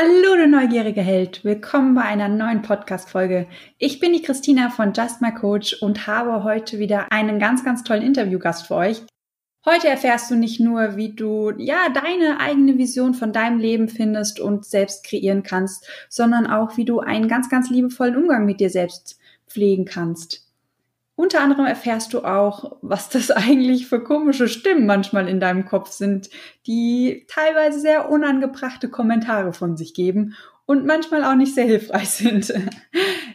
Hallo, du neugierige Held. Willkommen bei einer neuen Podcast-Folge. Ich bin die Christina von Just My Coach und habe heute wieder einen ganz, ganz tollen Interviewgast für euch. Heute erfährst du nicht nur, wie du, ja, deine eigene Vision von deinem Leben findest und selbst kreieren kannst, sondern auch, wie du einen ganz, ganz liebevollen Umgang mit dir selbst pflegen kannst. Unter anderem erfährst du auch, was das eigentlich für komische Stimmen manchmal in deinem Kopf sind, die teilweise sehr unangebrachte Kommentare von sich geben und manchmal auch nicht sehr hilfreich sind.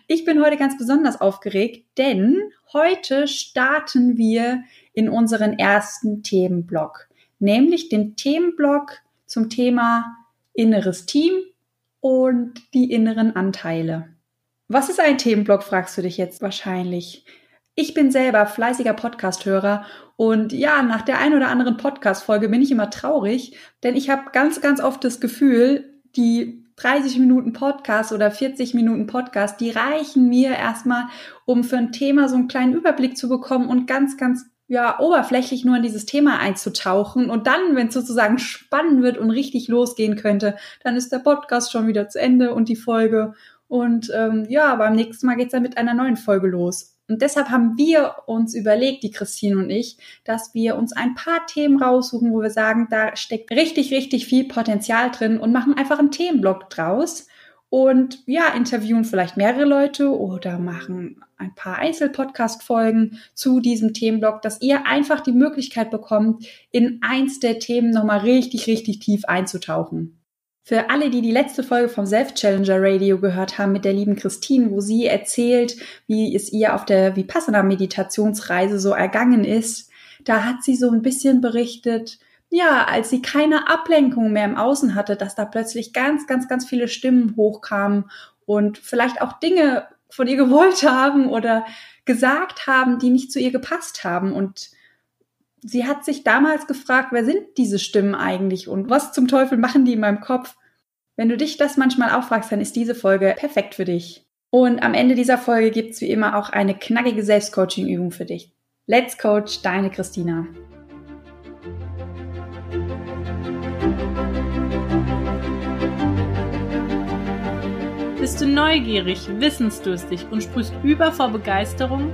Ich bin heute ganz besonders aufgeregt, denn heute starten wir in unseren ersten Themenblock, nämlich den Themenblock zum Thema inneres Team und die inneren Anteile. Was ist ein Themenblock, fragst du dich jetzt wahrscheinlich. Ich bin selber fleißiger Podcast-Hörer und ja, nach der ein oder anderen Podcast-Folge bin ich immer traurig, denn ich habe ganz, ganz oft das Gefühl, die 30 Minuten Podcast oder 40 Minuten Podcast, die reichen mir erstmal, um für ein Thema so einen kleinen Überblick zu bekommen und ganz, ganz ja, oberflächlich nur in dieses Thema einzutauchen. Und dann, wenn es sozusagen spannend wird und richtig losgehen könnte, dann ist der Podcast schon wieder zu Ende und die Folge. Und ähm, ja, beim nächsten Mal geht's dann mit einer neuen Folge los. Und deshalb haben wir uns überlegt, die Christine und ich, dass wir uns ein paar Themen raussuchen, wo wir sagen, da steckt richtig, richtig viel Potenzial drin und machen einfach einen Themenblock draus und ja, interviewen vielleicht mehrere Leute oder machen ein paar Einzelpodcast-Folgen zu diesem Themenblock, dass ihr einfach die Möglichkeit bekommt, in eins der Themen nochmal richtig, richtig tief einzutauchen. Für alle, die die letzte Folge vom Self-Challenger Radio gehört haben mit der lieben Christine, wo sie erzählt, wie es ihr auf der Vipassana-Meditationsreise so ergangen ist, da hat sie so ein bisschen berichtet, ja, als sie keine Ablenkung mehr im Außen hatte, dass da plötzlich ganz, ganz, ganz viele Stimmen hochkamen und vielleicht auch Dinge von ihr gewollt haben oder gesagt haben, die nicht zu ihr gepasst haben. Und sie hat sich damals gefragt, wer sind diese Stimmen eigentlich und was zum Teufel machen die in meinem Kopf? Wenn du dich das manchmal auch fragst, dann ist diese Folge perfekt für dich. Und am Ende dieser Folge gibt's wie immer auch eine knackige Selbstcoaching-Übung für dich. Let's Coach, deine Christina. Bist du neugierig, wissensdurstig und sprühst über vor Begeisterung?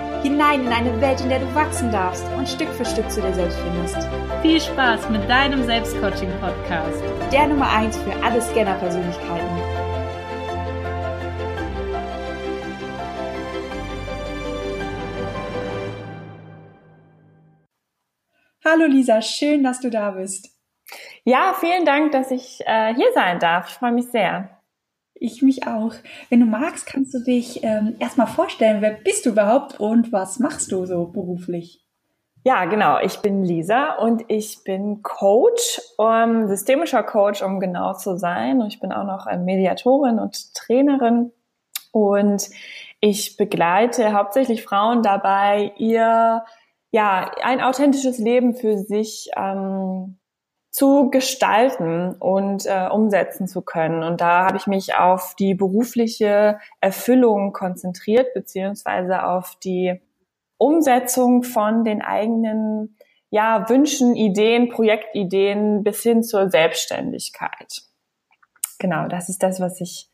hinein in eine Welt, in der du wachsen darfst und Stück für Stück zu dir selbst findest. Viel Spaß mit deinem Selbstcoaching-Podcast. Der Nummer 1 für alle Scanner-Persönlichkeiten. Hallo Lisa, schön, dass du da bist. Ja, vielen Dank, dass ich äh, hier sein darf. Ich freue mich sehr. Ich mich auch. Wenn du magst, kannst du dich ähm, erstmal vorstellen, wer bist du überhaupt und was machst du so beruflich? Ja, genau. Ich bin Lisa und ich bin Coach, um, systemischer Coach, um genau zu sein. Und ich bin auch noch Mediatorin und Trainerin. Und ich begleite hauptsächlich Frauen dabei, ihr ja ein authentisches Leben für sich ähm, zu gestalten und äh, umsetzen zu können. Und da habe ich mich auf die berufliche Erfüllung konzentriert, beziehungsweise auf die Umsetzung von den eigenen ja, Wünschen, Ideen, Projektideen bis hin zur Selbstständigkeit. Genau, das ist das, was ich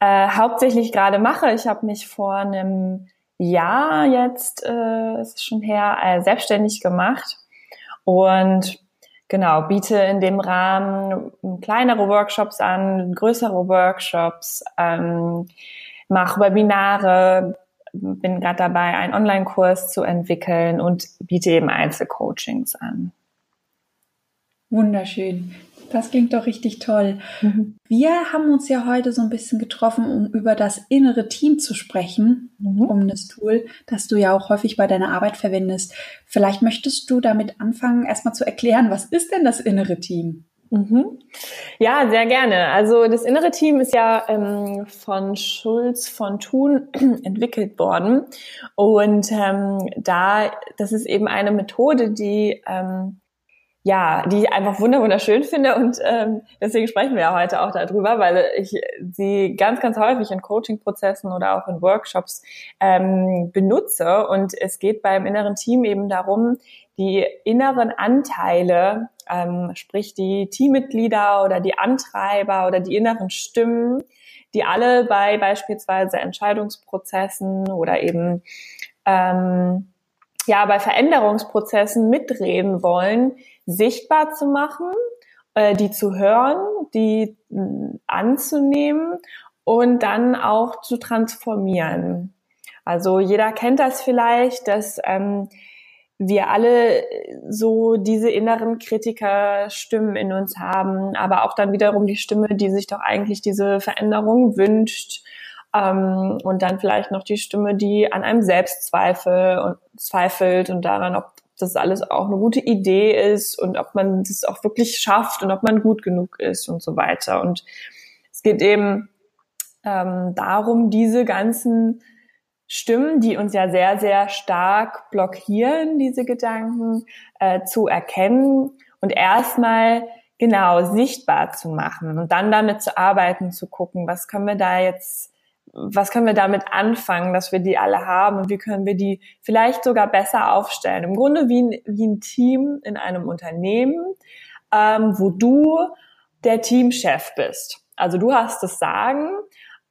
äh, hauptsächlich gerade mache. Ich habe mich vor einem Jahr jetzt, äh, ist schon her, äh, selbstständig gemacht und genau, biete in dem Rahmen kleinere Workshops an, größere Workshops, ähm, mache Webinare, bin gerade dabei, einen Online-Kurs zu entwickeln und biete eben Einzelcoachings an. Wunderschön. Das klingt doch richtig toll. Mhm. Wir haben uns ja heute so ein bisschen getroffen, um über das innere Team zu sprechen, mhm. um das Tool, das du ja auch häufig bei deiner Arbeit verwendest. Vielleicht möchtest du damit anfangen, erstmal zu erklären, was ist denn das innere Team? Mhm. Ja, sehr gerne. Also das innere Team ist ja ähm, von Schulz von Thun entwickelt worden und ähm, da das ist eben eine Methode, die ähm, ja, die ich einfach wunderschön finde und ähm, deswegen sprechen wir ja heute auch darüber, weil ich sie ganz, ganz häufig in Coaching-Prozessen oder auch in Workshops ähm, benutze. Und es geht beim inneren Team eben darum, die inneren Anteile, ähm, sprich die Teammitglieder oder die Antreiber oder die inneren Stimmen, die alle bei beispielsweise Entscheidungsprozessen oder eben ähm, ja bei Veränderungsprozessen mitreden wollen, sichtbar zu machen, äh, die zu hören, die mh, anzunehmen und dann auch zu transformieren. Also jeder kennt das vielleicht, dass ähm, wir alle so diese inneren Kritikerstimmen in uns haben, aber auch dann wiederum die Stimme, die sich doch eigentlich diese Veränderung wünscht. Ähm, und dann vielleicht noch die Stimme, die an einem selbst zweifelt und daran, ob das alles auch eine gute Idee ist und ob man das auch wirklich schafft und ob man gut genug ist und so weiter. Und es geht eben ähm, darum, diese ganzen Stimmen, die uns ja sehr, sehr stark blockieren, diese Gedanken, äh, zu erkennen und erstmal genau sichtbar zu machen und dann damit zu arbeiten, zu gucken, was können wir da jetzt, was können wir damit anfangen, dass wir die alle haben und wie können wir die vielleicht sogar besser aufstellen. Im Grunde wie ein, wie ein Team in einem Unternehmen, ähm, wo du der Teamchef bist. Also du hast das Sagen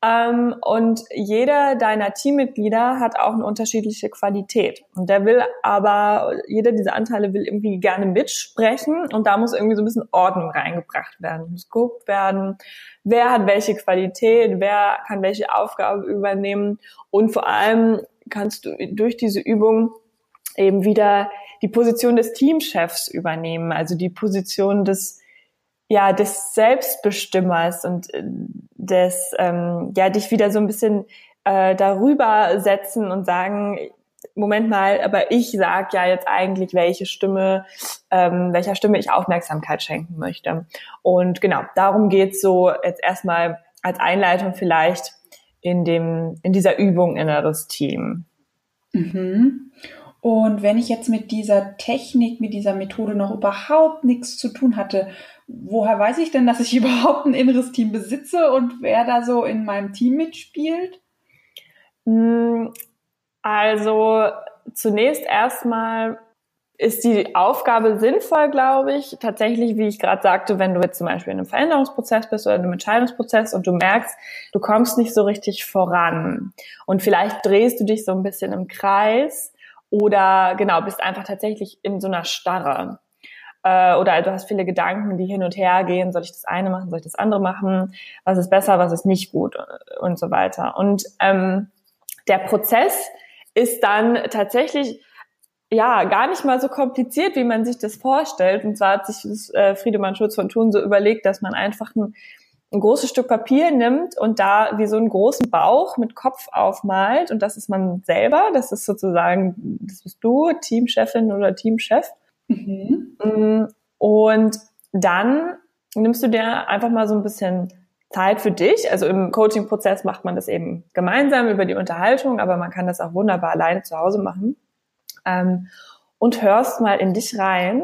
ähm, und jeder deiner Teammitglieder hat auch eine unterschiedliche Qualität. Und der will aber, jeder dieser Anteile will irgendwie gerne mitsprechen und da muss irgendwie so ein bisschen Ordnung reingebracht werden. Muss geguckt werden, wer hat welche Qualität, wer kann welche Aufgabe übernehmen und vor allem kannst du durch diese Übung eben wieder die Position des Teamchefs übernehmen, also die Position des ja des Selbstbestimmers und äh, des ähm, ja dich wieder so ein bisschen äh, darüber setzen und sagen Moment mal, aber ich sag ja jetzt eigentlich, welche Stimme, ähm, welcher Stimme ich Aufmerksamkeit schenken möchte. Und genau, darum geht's so jetzt erstmal als Einleitung vielleicht in dem in dieser Übung inneres Team. Mhm. Und wenn ich jetzt mit dieser Technik, mit dieser Methode noch überhaupt nichts zu tun hatte, woher weiß ich denn, dass ich überhaupt ein inneres Team besitze und wer da so in meinem Team mitspielt? Hm, also zunächst erstmal ist die Aufgabe sinnvoll, glaube ich. Tatsächlich, wie ich gerade sagte, wenn du jetzt zum Beispiel in einem Veränderungsprozess bist oder in einem Entscheidungsprozess und du merkst, du kommst nicht so richtig voran und vielleicht drehst du dich so ein bisschen im Kreis oder genau, bist einfach tatsächlich in so einer Starre. Äh, oder du hast viele Gedanken, die hin und her gehen, soll ich das eine machen, soll ich das andere machen, was ist besser, was ist nicht gut? Und so weiter. Und ähm, der Prozess ist dann tatsächlich ja gar nicht mal so kompliziert, wie man sich das vorstellt. Und zwar hat sich das, äh, Friedemann Schulz von Thun so überlegt, dass man einfach ein, ein großes Stück Papier nimmt und da wie so einen großen Bauch mit Kopf aufmalt und das ist man selber, das ist sozusagen, das bist du, Teamchefin oder Teamchef. Mhm. Mm, und dann nimmst du dir einfach mal so ein bisschen Zeit für dich. Also im Coaching-Prozess macht man das eben gemeinsam über die Unterhaltung, aber man kann das auch wunderbar alleine zu Hause machen. Ähm, und hörst mal in dich rein,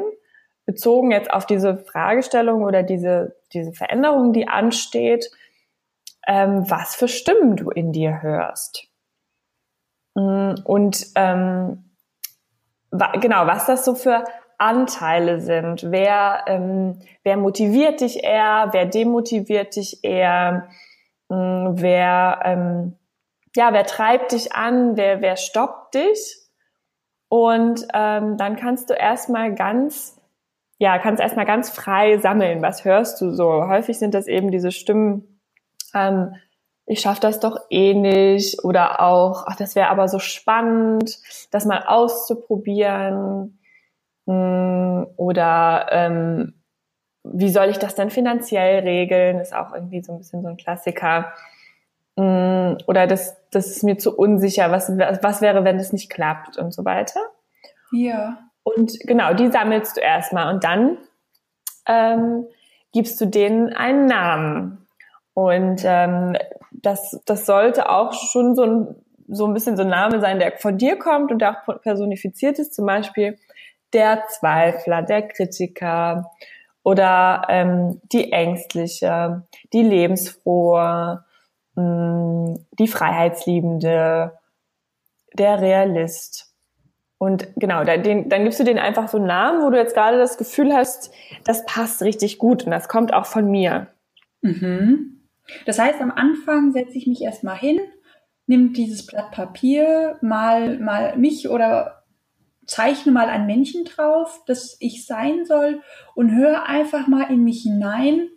bezogen jetzt auf diese Fragestellung oder diese, diese Veränderung, die ansteht, ähm, was für Stimmen du in dir hörst. Mm, und ähm, genau, was das so für Anteile sind. Wer, ähm, wer motiviert dich eher, wer demotiviert dich eher, ähm, wer, ähm, ja, wer treibt dich an, wer, wer stoppt dich. Und ähm, dann kannst du erstmal ganz, ja, kannst erstmal ganz frei sammeln. Was hörst du so? Häufig sind das eben diese Stimmen, ähm, ich schaffe das doch eh nicht oder auch, ach, das wäre aber so spannend, das mal auszuprobieren hm, oder ähm, wie soll ich das denn finanziell regeln? Ist auch irgendwie so ein bisschen so ein Klassiker. Hm, oder das, das ist mir zu unsicher. Was, was wäre, wenn das nicht klappt und so weiter? Ja. Und genau, die sammelst du erstmal und dann ähm, gibst du denen einen Namen. Und ähm, das, das sollte auch schon so ein, so ein bisschen so ein Name sein, der von dir kommt und der auch personifiziert ist. Zum Beispiel der Zweifler, der Kritiker oder ähm, die Ängstliche, die Lebensfrohe, mh, mm, die Freiheitsliebende, der Realist. Und genau, dann, den, dann gibst du denen einfach so einen Namen, wo du jetzt gerade das Gefühl hast, das passt richtig gut und das kommt auch von mir. Mhm. Das heißt, am Anfang setze ich mich erstmal hin, nimm dieses Blatt Papier, mal, mal mich oder zeichne mal ein Männchen drauf, das ich sein soll und höre einfach mal in mich hinein,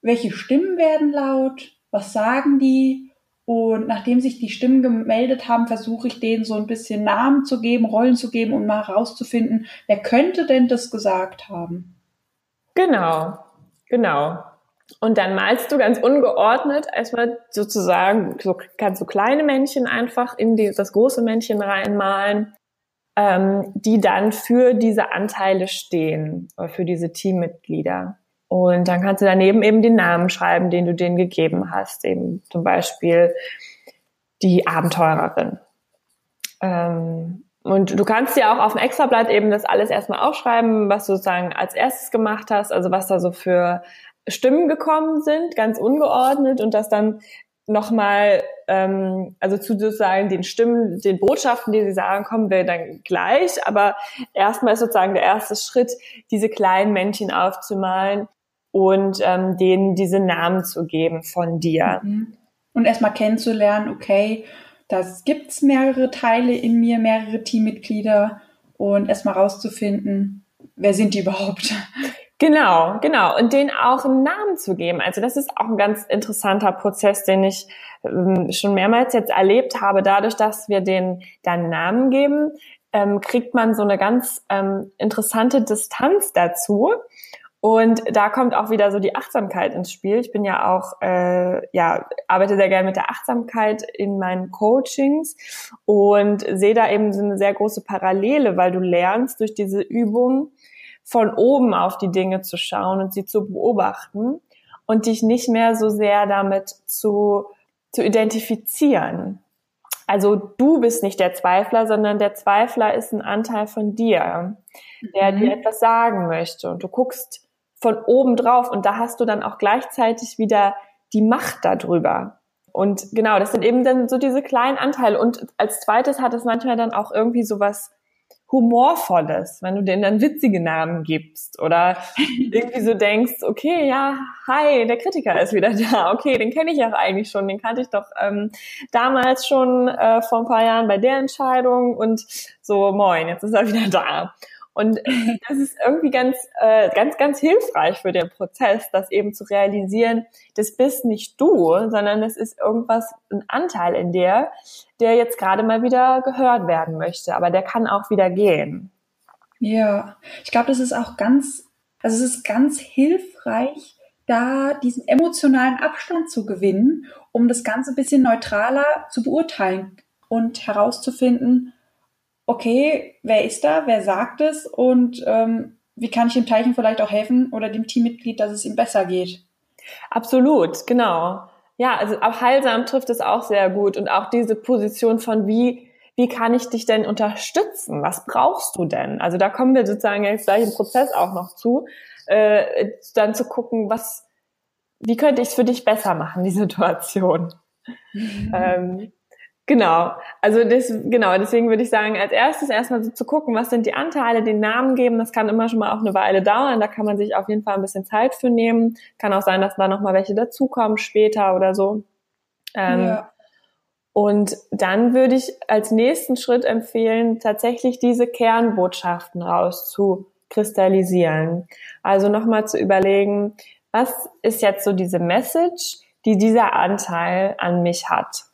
welche Stimmen werden laut, was sagen die und nachdem sich die Stimmen gemeldet haben, versuche ich denen so ein bisschen Namen zu geben, Rollen zu geben und mal herauszufinden, wer könnte denn das gesagt haben. Genau, genau. Und dann malst du ganz ungeordnet erstmal sozusagen, so kannst du kleine Männchen einfach in die, das große Männchen reinmalen, ähm, die dann für diese Anteile stehen, oder für diese Teammitglieder. Und dann kannst du daneben eben den Namen schreiben, den du denen gegeben hast. Eben zum Beispiel die Abenteurerin. Ähm, und du kannst dir auch auf dem Extrablatt eben das alles erstmal aufschreiben, was du sozusagen als erstes gemacht hast, also was da so für Stimmen gekommen sind, ganz ungeordnet und das dann nochmal, ähm, also zu sozusagen den Stimmen, den Botschaften, die sie sagen, kommen wir dann gleich. Aber erstmal ist sozusagen der erste Schritt, diese kleinen Männchen aufzumalen, und ähm, denen diese Namen zu geben von dir. Mhm. Und erstmal kennenzulernen, okay, das gibt's mehrere Teile in mir, mehrere Teammitglieder und erstmal rauszufinden, wer sind die überhaupt? Genau, genau. Und denen auch einen Namen zu geben. Also das ist auch ein ganz interessanter Prozess, den ich ähm, schon mehrmals jetzt erlebt habe. Dadurch, dass wir denen dann Namen geben, ähm, kriegt man so eine ganz ähm, interessante Distanz dazu. Und da kommt auch wieder so die Achtsamkeit ins Spiel. Ich bin ja auch, äh, ja, arbeite sehr gerne mit der Achtsamkeit in meinen Coachings und sehe da eben so eine sehr große Parallele, weil du lernst durch diese Übung von oben auf die Dinge zu schauen und sie zu beobachten und dich nicht mehr so sehr damit zu, zu identifizieren. Also du bist nicht der Zweifler, sondern der Zweifler ist ein Anteil von dir, der mhm. dir etwas sagen möchte. Und du guckst von oben drauf und da hast du dann auch gleichzeitig wieder die Macht darüber. Und genau, das sind eben dann so diese kleinen Anteile. Und als zweites hat es manchmal dann auch irgendwie so was Humorvolles, wenn du denen dann witzige Namen gibst oder irgendwie so denkst, okay, ja, hi, der Kritiker ist wieder da. Okay, den kenne ich ja eigentlich schon, den kannte ich doch ähm, damals schon äh, vor ein paar Jahren bei der Entscheidung und so, moin, jetzt ist er wieder da. Und das ist irgendwie ganz, äh, ganz, ganz hilfreich für den Prozess, das eben zu realisieren, das bist nicht du, sondern es ist irgendwas, ein Anteil in dir, der jetzt gerade mal wieder gehört werden möchte, aber der kann auch wieder gehen. Ja, ich glaube, das ist auch ganz, also es ist ganz hilfreich, da diesen emotionalen Abstand zu gewinnen, um das Ganze ein bisschen neutraler zu beurteilen und herauszufinden, okay, wer ist da, wer sagt es und ähm, wie kann ich dem Teilchen vielleicht auch helfen oder dem Teammitglied, dass es ihm besser geht. Absolut, genau. Ja, also auch heilsam trifft es auch sehr gut und auch diese Position von wie wie kann ich dich denn unterstützen? Was brauchst du denn? Also da kommen wir sozusagen jetzt gleich im Prozess auch noch zu, äh, dann zu gucken, was, wie könnte ich es für dich besser machen, die Situation? Mhm. Ähm, Genau, also das, genau, deswegen würde ich sagen, als erstes erstmal so zu gucken, was sind die Anteile, den Namen geben, das kann immer schon mal auch eine Weile dauern, da kann man sich auf jeden Fall ein bisschen Zeit für nehmen. Kann auch sein, dass da nochmal welche dazukommen später oder so. Ähm, ja. Und dann würde ich als nächsten Schritt empfehlen, tatsächlich diese Kernbotschaften rauszukristallisieren. Also nochmal zu überlegen, was ist jetzt so diese Message, die dieser Anteil an mich hat?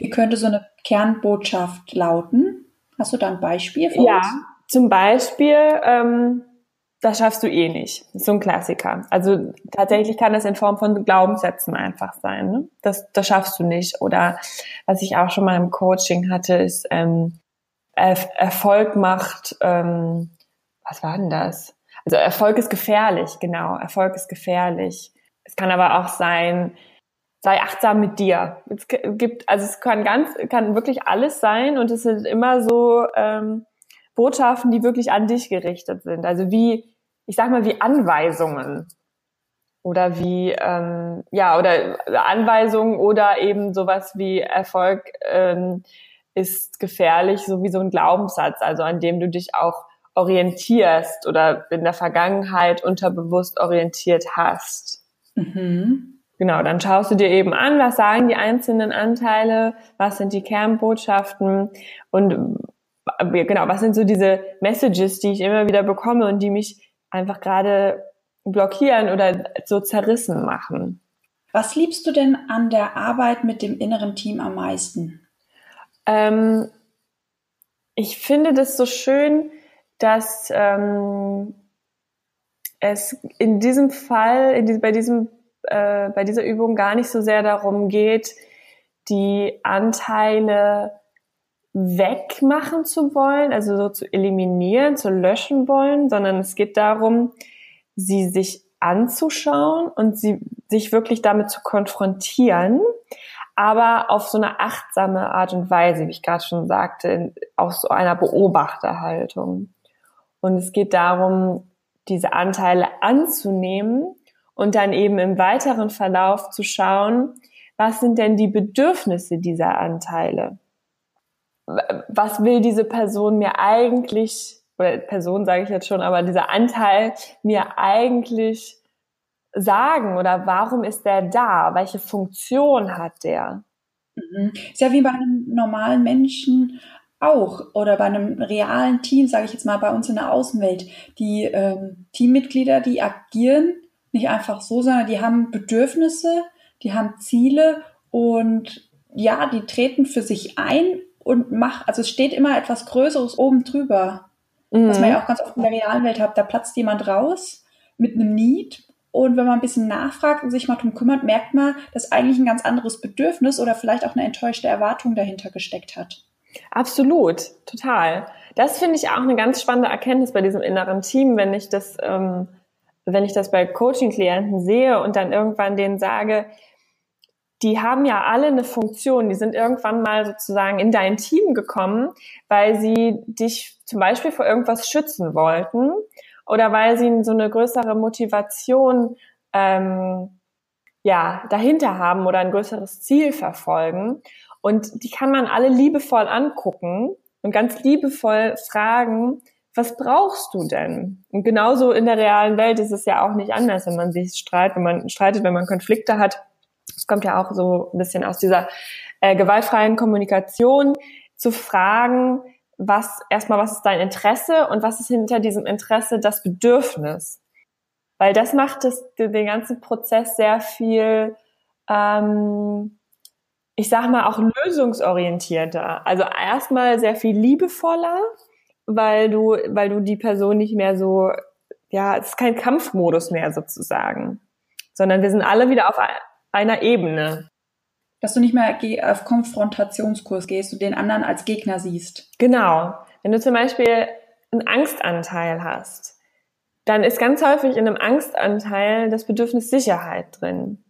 Wie könnte so eine Kernbotschaft lauten? Hast du da ein Beispiel für ja, uns? Ja, zum Beispiel, ähm, das schaffst du eh nicht. Das ist so ein Klassiker. Also tatsächlich kann das in Form von Glaubenssätzen einfach sein. Ne? Das, das schaffst du nicht. Oder was ich auch schon mal im Coaching hatte, ist ähm, er Erfolg macht, ähm, was war denn das? also Erfolg ist gefährlich, genau, Erfolg ist gefährlich. Es kann aber auch sein, sei achtsam mit dir. Es gibt, also es kann ganz, kann wirklich alles sein und es sind immer so ähm, Botschaften, die wirklich an dich gerichtet sind. Also wie, ich sag mal, wie Anweisungen oder wie ähm, ja oder Anweisungen oder eben sowas wie Erfolg ähm, ist gefährlich, so wie so ein Glaubenssatz, also an dem du dich auch orientierst oder in der Vergangenheit unterbewusst orientiert hast. Mhm. Genau, dann schaust du dir eben an, was sagen die einzelnen Anteile, was sind die Kernbotschaften und äh, genau, was sind so diese Messages, die ich immer wieder bekomme und die mich einfach gerade blockieren oder so zerrissen machen. Was liebst du denn an der Arbeit mit dem inneren Team am meisten? Ähm, ich finde das so schön, dass ähm, es in diesem Fall, in die, bei diesem, äh, bei dieser Übung gar nicht so sehr darum geht, die Anteile wegmachen zu wollen, also so zu eliminieren, zu löschen wollen, sondern es geht darum, sie sich anzuschauen und sie sich wirklich damit zu konfrontieren, aber auf so eine achtsame Art und Weise, wie ich gerade schon sagte, aus so einer Beobachterhaltung. Und es geht darum, diese Anteile anzunehmen und dann eben im weiteren Verlauf zu schauen, was sind denn die Bedürfnisse dieser Anteile? Was will diese Person mir eigentlich oder Person sage ich jetzt schon, aber dieser Anteil mir eigentlich sagen oder warum ist der da? Welche Funktion hat der? Mhm. Ist ja wie bei einem normalen Menschen auch oder bei einem realen Team, sage ich jetzt mal bei uns in der Außenwelt. Die ähm, Teammitglieder, die agieren nicht einfach so, sondern die haben Bedürfnisse, die haben Ziele und ja, die treten für sich ein und macht, also es steht immer etwas Größeres oben drüber. Mhm. Was man ja auch ganz oft in der realen Welt hat. Da platzt jemand raus mit einem Need. Und wenn man ein bisschen nachfragt und sich mal drum kümmert, merkt man, dass eigentlich ein ganz anderes Bedürfnis oder vielleicht auch eine enttäuschte Erwartung dahinter gesteckt hat. Absolut, total. Das finde ich auch eine ganz spannende Erkenntnis bei diesem inneren Team, wenn ich das, ähm, wenn ich das bei Coaching-Klienten sehe und dann irgendwann denen sage, die haben ja alle eine Funktion. Die sind irgendwann mal sozusagen in dein Team gekommen, weil sie dich zum Beispiel vor irgendwas schützen wollten oder weil sie so eine größere Motivation ähm, ja dahinter haben oder ein größeres Ziel verfolgen. Und die kann man alle liebevoll angucken und ganz liebevoll fragen, was brauchst du denn? Und genauso in der realen Welt ist es ja auch nicht anders, wenn man sich streitet, wenn man streitet, wenn man Konflikte hat das kommt ja auch so ein bisschen aus dieser äh, gewaltfreien Kommunikation, zu fragen, was erstmal, was ist dein Interesse und was ist hinter diesem Interesse das Bedürfnis? Weil das macht das, den ganzen Prozess sehr viel, ähm, ich sag mal, auch lösungsorientierter. Also erstmal sehr viel liebevoller, weil du, weil du die Person nicht mehr so, ja, es ist kein Kampfmodus mehr sozusagen, sondern wir sind alle wieder auf einer Ebene. Dass du nicht mehr auf Konfrontationskurs gehst und den anderen als Gegner siehst. Genau. Wenn du zum Beispiel einen Angstanteil hast, dann ist ganz häufig in einem Angstanteil das Bedürfnis Sicherheit drin.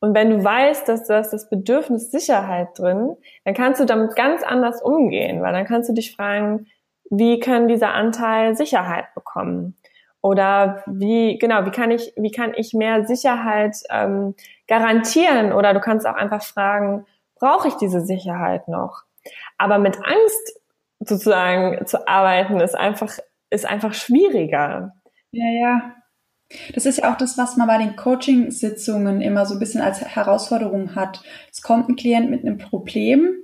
Und wenn du weißt, dass das das Bedürfnis Sicherheit drin, dann kannst du damit ganz anders umgehen, weil dann kannst du dich fragen, wie kann dieser Anteil Sicherheit bekommen? Oder wie, genau, wie kann ich, wie kann ich mehr Sicherheit ähm, garantieren? Oder du kannst auch einfach fragen, brauche ich diese Sicherheit noch? Aber mit Angst sozusagen zu arbeiten ist einfach, ist einfach schwieriger. Ja, ja. Das ist ja auch das, was man bei den Coaching-Sitzungen immer so ein bisschen als Herausforderung hat. Es kommt ein Klient mit einem Problem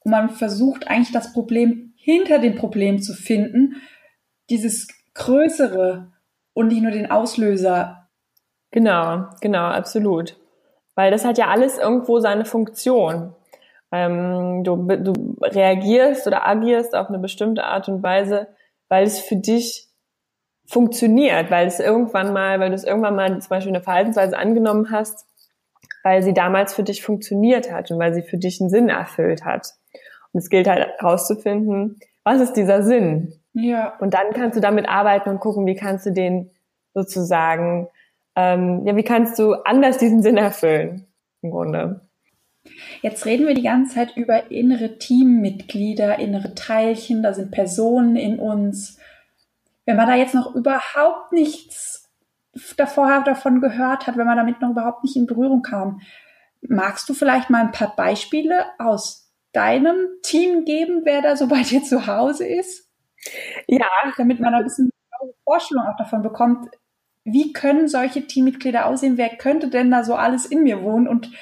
und man versucht eigentlich das Problem hinter dem Problem zu finden. Dieses Größere, und nicht nur den Auslöser. Genau, genau, absolut. Weil das hat ja alles irgendwo seine Funktion. Ähm, du, du reagierst oder agierst auf eine bestimmte Art und Weise, weil es für dich funktioniert, weil es irgendwann mal, weil du es irgendwann mal zum Beispiel eine Verhaltensweise angenommen hast, weil sie damals für dich funktioniert hat und weil sie für dich einen Sinn erfüllt hat. Und es gilt halt herauszufinden, was ist dieser Sinn? Ja. Und dann kannst du damit arbeiten und gucken, wie kannst du den sozusagen, ähm, ja, wie kannst du anders diesen Sinn erfüllen, im Grunde. Jetzt reden wir die ganze Zeit über innere Teammitglieder, innere Teilchen, da sind Personen in uns. Wenn man da jetzt noch überhaupt nichts davor davon gehört hat, wenn man damit noch überhaupt nicht in Berührung kam, magst du vielleicht mal ein paar Beispiele aus deinem Team geben, wer da so bei dir zu Hause ist? Ja. Damit man ein bisschen eine Vorstellung auch davon bekommt, wie können solche Teammitglieder aussehen? Wer könnte denn da so alles in mir wohnen? Und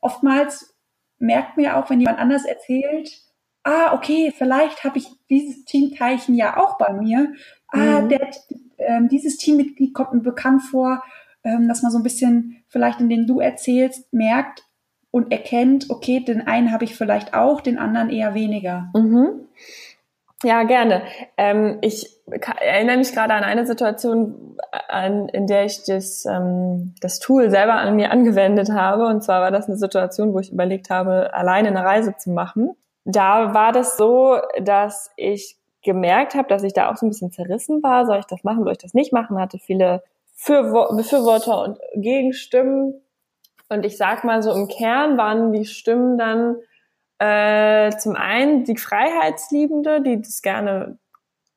oftmals merkt mir auch, wenn jemand anders erzählt, ah, okay, vielleicht habe ich dieses Teamteilchen ja auch bei mir. Ah, mhm. der, äh, dieses Teammitglied kommt mir bekannt vor, ähm, dass man so ein bisschen vielleicht in den du erzählst, merkt und erkennt, okay, den einen habe ich vielleicht auch, den anderen eher weniger. Mhm. Ja, gerne. Ähm, ich erinnere mich gerade an eine Situation, an, in der ich das, ähm, das Tool selber an mir angewendet habe. Und zwar war das eine Situation, wo ich überlegt habe, alleine eine Reise zu machen. Da war das so, dass ich gemerkt habe, dass ich da auch so ein bisschen zerrissen war. Soll ich das machen, soll ich das nicht machen? Hatte viele Befürworter und Gegenstimmen. Und ich sag mal so, im Kern waren die Stimmen dann äh, zum einen die Freiheitsliebende, die das gerne,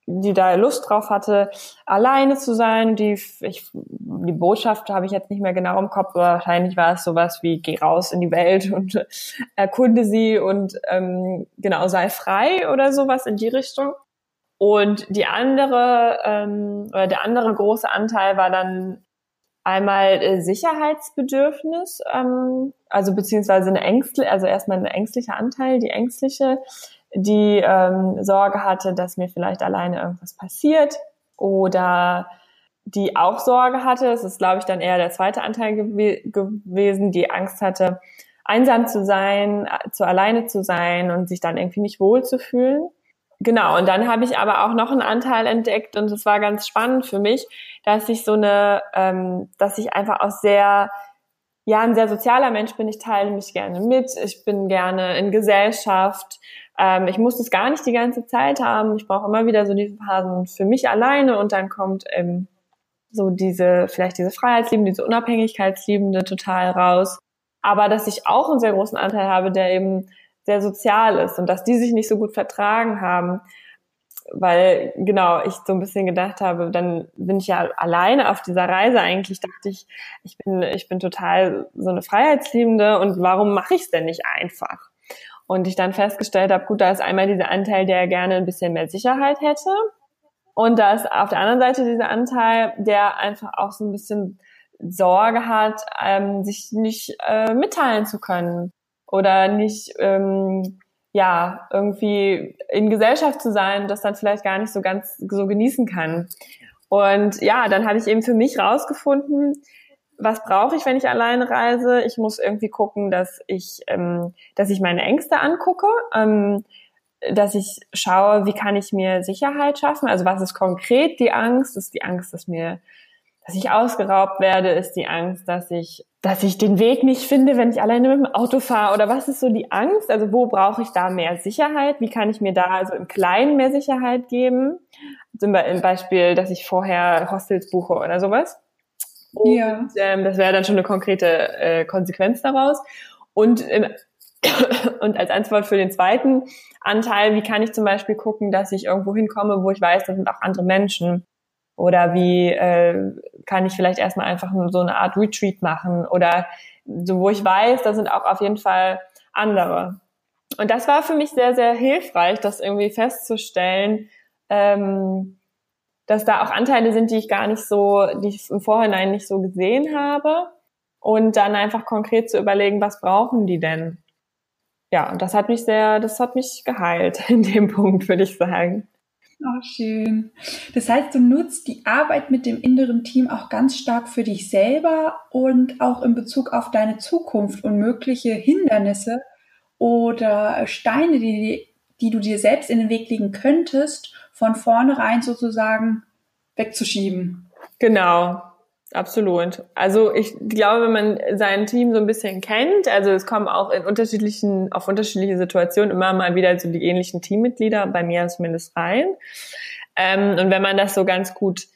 die da Lust drauf hatte, alleine zu sein. Die, ich, die Botschaft habe ich jetzt nicht mehr genau im Kopf, aber wahrscheinlich war es sowas wie geh raus in die Welt und erkunde sie und ähm, genau sei frei oder sowas in die Richtung. Und die andere ähm, oder der andere große Anteil war dann einmal äh, Sicherheitsbedürfnis, ähm, also beziehungsweise eine Ängstliche, also erstmal ein ängstlicher Anteil, die ängstliche, die ähm, Sorge hatte, dass mir vielleicht alleine irgendwas passiert oder die auch Sorge hatte, es ist glaube ich dann eher der zweite Anteil gew gewesen, die Angst hatte, einsam zu sein, zu alleine zu sein und sich dann irgendwie nicht wohl zu fühlen. Genau, und dann habe ich aber auch noch einen Anteil entdeckt und es war ganz spannend für mich, dass ich so eine, ähm, dass ich einfach auch sehr, ja, ein sehr sozialer Mensch bin. Ich teile mich gerne mit, ich bin gerne in Gesellschaft. Ähm, ich muss das gar nicht die ganze Zeit haben. Ich brauche immer wieder so diese Phasen für mich alleine und dann kommt ähm, so diese, vielleicht diese Freiheitsliebende, diese Unabhängigkeitsliebende total raus. Aber dass ich auch einen sehr großen Anteil habe, der eben sehr sozial ist und dass die sich nicht so gut vertragen haben, weil genau ich so ein bisschen gedacht habe, dann bin ich ja alleine auf dieser Reise. Eigentlich dachte ich, ich bin ich bin total so eine Freiheitsliebende und warum mache ich es denn nicht einfach? Und ich dann festgestellt habe, gut, da ist einmal dieser Anteil, der gerne ein bisschen mehr Sicherheit hätte. Und da ist auf der anderen Seite dieser Anteil, der einfach auch so ein bisschen Sorge hat, ähm, sich nicht äh, mitteilen zu können oder nicht ähm, ja irgendwie in Gesellschaft zu sein, das dann vielleicht gar nicht so ganz so genießen kann. Und ja, dann habe ich eben für mich rausgefunden, was brauche ich, wenn ich alleine reise? Ich muss irgendwie gucken, dass ich, ähm, dass ich meine Ängste angucke, ähm, dass ich schaue, wie kann ich mir Sicherheit schaffen? Also was ist konkret die Angst? Ist die Angst, dass mir dass ich ausgeraubt werde, ist die Angst, dass ich, dass ich den Weg nicht finde, wenn ich alleine mit dem Auto fahre? Oder was ist so die Angst? Also wo brauche ich da mehr Sicherheit? Wie kann ich mir da also im Kleinen mehr Sicherheit geben? Zum Beispiel, dass ich vorher Hostels buche oder sowas. Und, ja. ähm, das wäre dann schon eine konkrete äh, Konsequenz daraus. Und, ähm, und als Antwort für den zweiten Anteil, wie kann ich zum Beispiel gucken, dass ich irgendwo hinkomme, wo ich weiß, da sind auch andere Menschen oder wie äh, kann ich vielleicht erstmal einfach so eine Art Retreat machen? Oder so, wo ich weiß, da sind auch auf jeden Fall andere. Und das war für mich sehr, sehr hilfreich, das irgendwie festzustellen, ähm, dass da auch Anteile sind, die ich gar nicht so, die ich im Vorhinein nicht so gesehen habe. Und dann einfach konkret zu überlegen, was brauchen die denn? Ja, und das hat mich sehr, das hat mich geheilt in dem Punkt, würde ich sagen. Oh, schön. Das heißt, du nutzt die Arbeit mit dem inneren Team auch ganz stark für dich selber und auch in Bezug auf deine Zukunft und mögliche Hindernisse oder Steine, die, die du dir selbst in den Weg legen könntest, von vornherein sozusagen wegzuschieben. Genau, Absolut. Also ich glaube, wenn man sein Team so ein bisschen kennt, also es kommen auch in unterschiedlichen, auf unterschiedliche Situationen immer mal wieder so die ähnlichen Teammitglieder, bei mir zumindest rein. Ähm, und wenn man das so ganz gut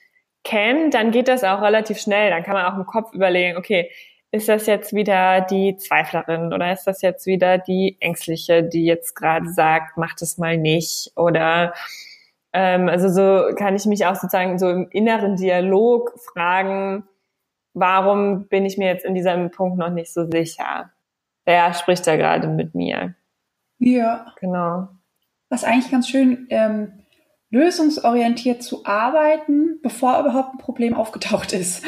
kennt, dann geht das auch relativ schnell. Dann kann man auch im Kopf überlegen, okay, ist das jetzt wieder die Zweiflerin oder ist das jetzt wieder die Ängstliche, die jetzt gerade sagt, mach das mal nicht? Oder ähm, also so kann ich mich auch sozusagen so im inneren Dialog fragen, warum bin ich mir jetzt in diesem Punkt noch nicht so sicher? Wer spricht da gerade mit mir? Ja. Genau. Was eigentlich ganz schön ähm, lösungsorientiert zu arbeiten, bevor überhaupt ein Problem aufgetaucht ist.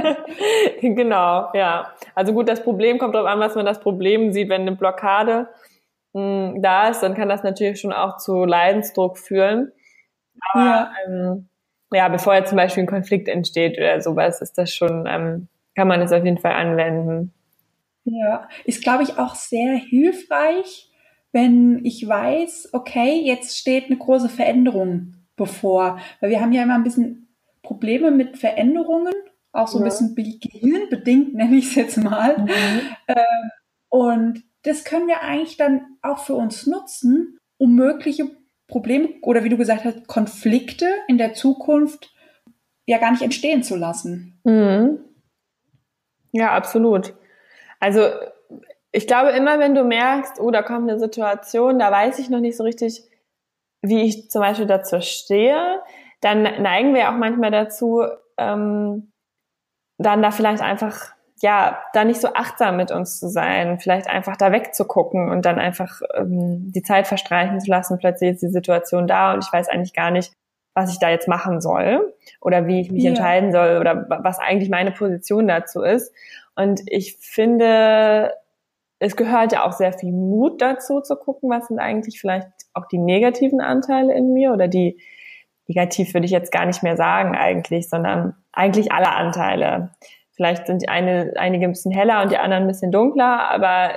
genau, ja. Also gut, das Problem kommt darauf an, was man das Problem sieht. Wenn eine Blockade mh, hm, da ist, dann kann das natürlich schon auch zu Leidensdruck führen. Aber ja, ähm, ja bevor jetzt zum Beispiel ein Konflikt entsteht oder sowas, ist das schon, ähm, kann man das auf jeden Fall anwenden. Ja, ist, glaube ich, auch sehr hilfreich, wenn ich weiß, okay, jetzt steht eine große Veränderung bevor. Weil wir haben ja immer ein bisschen Probleme mit Veränderungen, auch so ein ja. bisschen gehirnbedingt, nenne ich es jetzt mal. Mhm. Ähm, und das können wir eigentlich dann auch für uns nutzen, um mögliche Probleme oder wie du gesagt hast, Konflikte in der Zukunft ja gar nicht entstehen zu lassen. Mhm. Ja, absolut. Also ich glaube, immer wenn du merkst, oh, da kommt eine Situation, da weiß ich noch nicht so richtig, wie ich zum Beispiel dazu stehe, dann neigen wir auch manchmal dazu, ähm, dann da vielleicht einfach, ja, da nicht so achtsam mit uns zu sein, vielleicht einfach da wegzugucken und dann einfach ähm, die Zeit verstreichen zu lassen. Plötzlich ist die Situation da und ich weiß eigentlich gar nicht, was ich da jetzt machen soll oder wie ich mich ja. entscheiden soll oder was eigentlich meine Position dazu ist. Und ich finde, es gehört ja auch sehr viel Mut dazu, zu gucken, was sind eigentlich vielleicht auch die negativen Anteile in mir oder die, negativ würde ich jetzt gar nicht mehr sagen eigentlich, sondern eigentlich alle Anteile. Vielleicht sind die eine, einige ein bisschen heller und die anderen ein bisschen dunkler, aber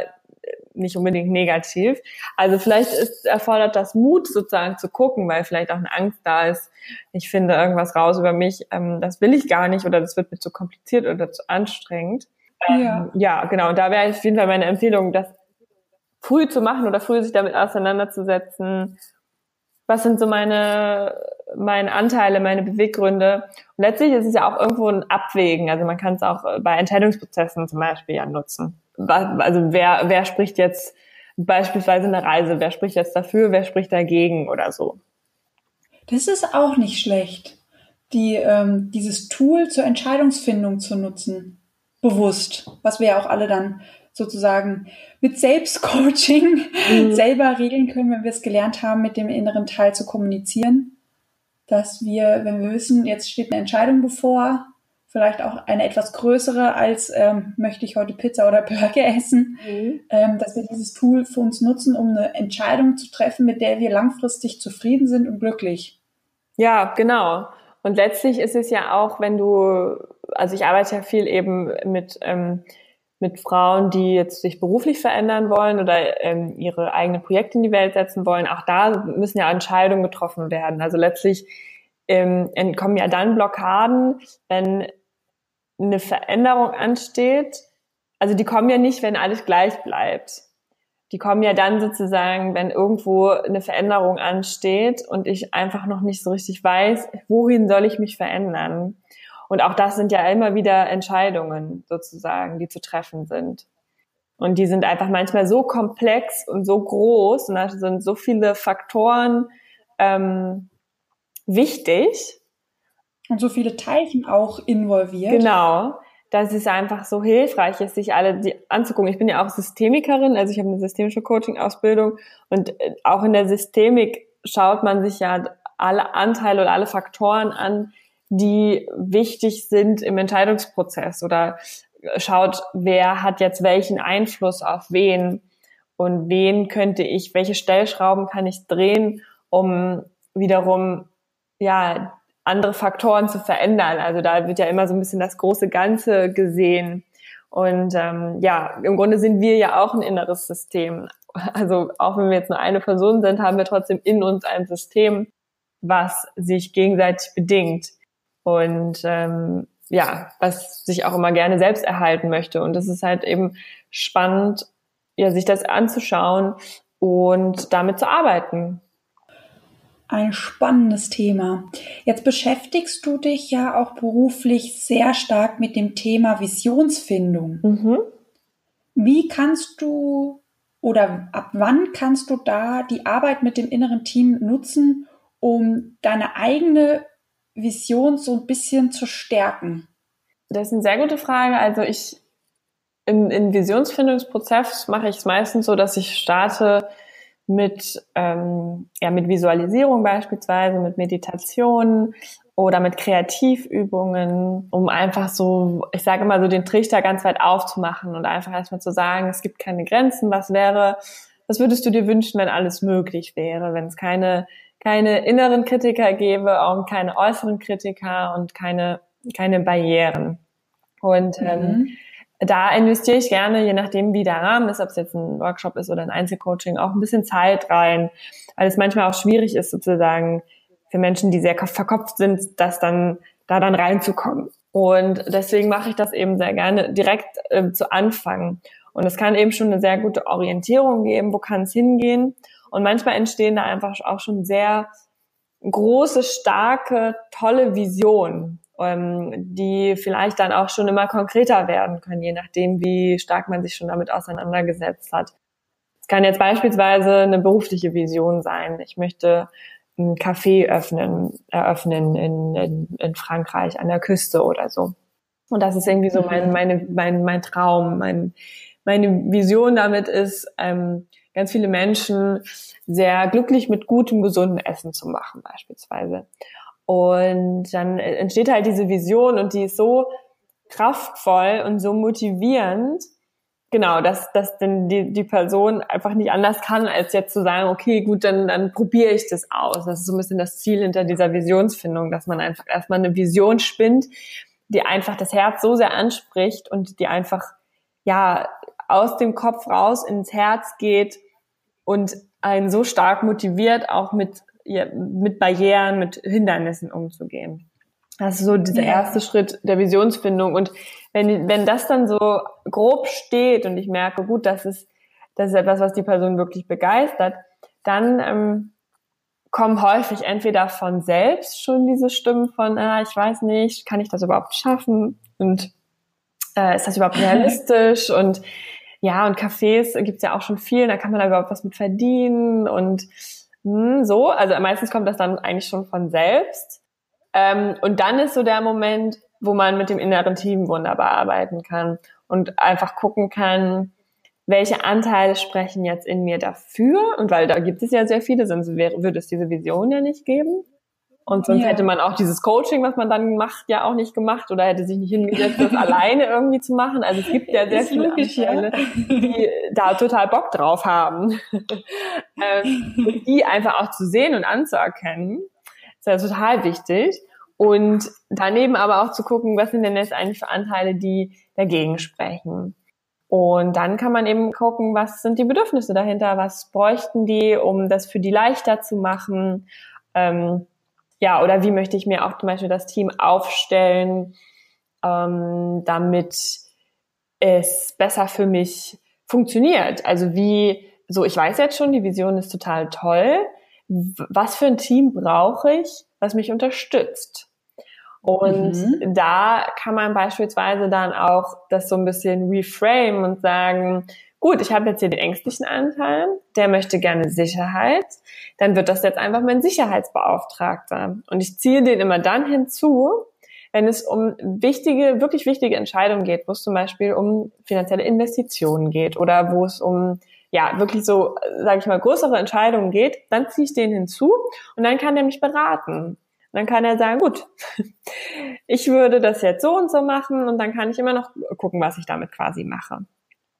nicht unbedingt negativ. Also vielleicht ist, erfordert das Mut sozusagen zu gucken, weil vielleicht auch eine Angst da ist. Ich finde irgendwas raus über mich, ähm, das will ich gar nicht oder das wird mir zu kompliziert oder zu anstrengend. Ja. Ähm, ja, genau. Und da wäre auf jeden Fall meine Empfehlung, das früh zu machen oder früh sich damit auseinanderzusetzen. Was sind so meine, meine Anteile, meine Beweggründe? Und letztlich ist es ja auch irgendwo ein Abwägen. Also man kann es auch bei Entscheidungsprozessen zum Beispiel ja nutzen. Also wer, wer spricht jetzt beispielsweise eine Reise? Wer spricht jetzt dafür? Wer spricht dagegen oder so? Das ist auch nicht schlecht, die, ähm, dieses Tool zur Entscheidungsfindung zu nutzen bewusst, was wir ja auch alle dann sozusagen mit Selbstcoaching mhm. selber regeln können, wenn wir es gelernt haben, mit dem inneren Teil zu kommunizieren. Dass wir, wenn wir wissen, jetzt steht eine Entscheidung bevor, vielleicht auch eine etwas größere als ähm, möchte ich heute Pizza oder Burger essen, mhm. ähm, dass wir dieses Tool für uns nutzen, um eine Entscheidung zu treffen, mit der wir langfristig zufrieden sind und glücklich. Ja, genau. Und letztlich ist es ja auch, wenn du also ich arbeite ja viel eben mit, ähm, mit Frauen, die jetzt sich beruflich verändern wollen oder ähm, ihre eigenen Projekte in die Welt setzen wollen. Auch da müssen ja Entscheidungen getroffen werden. Also letztlich ähm, kommen ja dann Blockaden, wenn eine Veränderung ansteht. Also die kommen ja nicht, wenn alles gleich bleibt. Die kommen ja dann sozusagen, wenn irgendwo eine Veränderung ansteht und ich einfach noch nicht so richtig weiß, wohin soll ich mich verändern. Und auch das sind ja immer wieder Entscheidungen sozusagen, die zu treffen sind. Und die sind einfach manchmal so komplex und so groß und da sind so viele Faktoren ähm, wichtig. Und so viele Teilchen auch involviert. Genau, dass es einfach so hilfreich ist, sich alle die anzugucken. Ich bin ja auch Systemikerin, also ich habe eine systemische Coaching-Ausbildung und äh, auch in der Systemik schaut man sich ja alle Anteile oder alle Faktoren an, die wichtig sind im Entscheidungsprozess oder schaut, wer hat jetzt welchen Einfluss auf wen und wen könnte ich, welche Stellschrauben kann ich drehen, um wiederum, ja, andere Faktoren zu verändern. Also da wird ja immer so ein bisschen das große Ganze gesehen. Und ähm, ja, im Grunde sind wir ja auch ein inneres System. Also auch wenn wir jetzt nur eine Person sind, haben wir trotzdem in uns ein System, was sich gegenseitig bedingt und ähm, ja, was sich auch immer gerne selbst erhalten möchte. Und das ist halt eben spannend, ja, sich das anzuschauen und damit zu arbeiten. ein spannendes Thema. Jetzt beschäftigst du dich ja auch beruflich sehr stark mit dem Thema Visionsfindung. Mhm. Wie kannst du oder ab wann kannst du da die Arbeit mit dem inneren Team nutzen, um deine eigene Vision so ein bisschen zu stärken? Das ist eine sehr gute Frage. Also ich im, im Visionsfindungsprozess mache ich es meistens so, dass ich starte mit, ähm, ja, mit Visualisierung beispielsweise, mit Meditation oder mit Kreativübungen, um einfach so, ich sage immer so, den Trichter ganz weit aufzumachen und einfach erstmal zu sagen, es gibt keine Grenzen, was wäre, was würdest du dir wünschen, wenn alles möglich wäre, wenn es keine, keine inneren Kritiker gäbe und keine äußeren Kritiker und keine, keine Barrieren. Und ähm, mhm. da investiere ich gerne, je nachdem, wie der Rahmen ist, ob es jetzt ein Workshop ist oder ein Einzelcoaching, auch ein bisschen Zeit rein, weil es manchmal auch schwierig ist, sozusagen für Menschen, die sehr verkopft sind, das dann da dann reinzukommen. Und deswegen mache ich das eben sehr gerne direkt äh, zu Anfang. Und es kann eben schon eine sehr gute Orientierung geben, wo kann es hingehen. Und manchmal entstehen da einfach auch schon sehr große, starke, tolle Visionen, ähm, die vielleicht dann auch schon immer konkreter werden können, je nachdem, wie stark man sich schon damit auseinandergesetzt hat. Es kann jetzt beispielsweise eine berufliche Vision sein. Ich möchte ein Café öffnen, eröffnen in, in, in Frankreich an der Küste oder so. Und das ist irgendwie so mein, mhm. meine, mein, mein Traum, mein, meine Vision damit ist, ähm, ganz viele Menschen sehr glücklich mit gutem, gesunden Essen zu machen, beispielsweise. Und dann entsteht halt diese Vision und die ist so kraftvoll und so motivierend, genau, dass, dass denn die, die Person einfach nicht anders kann, als jetzt zu sagen, okay, gut, dann, dann probiere ich das aus. Das ist so ein bisschen das Ziel hinter dieser Visionsfindung, dass man einfach erstmal eine Vision spinnt, die einfach das Herz so sehr anspricht und die einfach, ja, aus dem Kopf raus ins Herz geht und einen so stark motiviert, auch mit, ja, mit Barrieren, mit Hindernissen umzugehen. Das ist so dieser erste Schritt der Visionsfindung. Und wenn, wenn das dann so grob steht und ich merke, gut, das ist, das ist etwas, was die Person wirklich begeistert, dann ähm, kommen häufig entweder von selbst schon diese Stimmen von, ah, ich weiß nicht, kann ich das überhaupt schaffen? Und äh, ist das überhaupt realistisch? und ja, und Cafés gibt's ja auch schon viel, da kann man da überhaupt was mit verdienen und mh, hm, so. Also meistens kommt das dann eigentlich schon von selbst. Ähm, und dann ist so der Moment, wo man mit dem inneren Team wunderbar arbeiten kann und einfach gucken kann, welche Anteile sprechen jetzt in mir dafür? Und weil da gibt es ja sehr viele, sonst würde es diese Vision ja nicht geben. Und sonst ja. hätte man auch dieses Coaching, was man dann macht, ja auch nicht gemacht oder hätte sich nicht hingesetzt, das alleine irgendwie zu machen. Also es gibt ja sehr viele logisch, Anteile, ja. die da total Bock drauf haben. ähm, die einfach auch zu sehen und anzuerkennen, ist ja total wichtig. Und daneben aber auch zu gucken, was sind denn jetzt eigentlich für Anteile, die dagegen sprechen. Und dann kann man eben gucken, was sind die Bedürfnisse dahinter, was bräuchten die, um das für die leichter zu machen. Ähm, ja, oder wie möchte ich mir auch zum Beispiel das Team aufstellen, ähm, damit es besser für mich funktioniert. Also wie, so ich weiß jetzt schon, die Vision ist total toll. Was für ein Team brauche ich, was mich unterstützt. Und mhm. da kann man beispielsweise dann auch das so ein bisschen reframe und sagen, gut, ich habe jetzt hier den ängstlichen Anteil, der möchte gerne Sicherheit, dann wird das jetzt einfach mein Sicherheitsbeauftragter. Und ich ziehe den immer dann hinzu, wenn es um wichtige, wirklich wichtige Entscheidungen geht, wo es zum Beispiel um finanzielle Investitionen geht oder wo es um ja wirklich so, sage ich mal, größere Entscheidungen geht, dann ziehe ich den hinzu und dann kann er mich beraten dann kann er sagen, gut, ich würde das jetzt so und so machen und dann kann ich immer noch gucken, was ich damit quasi mache.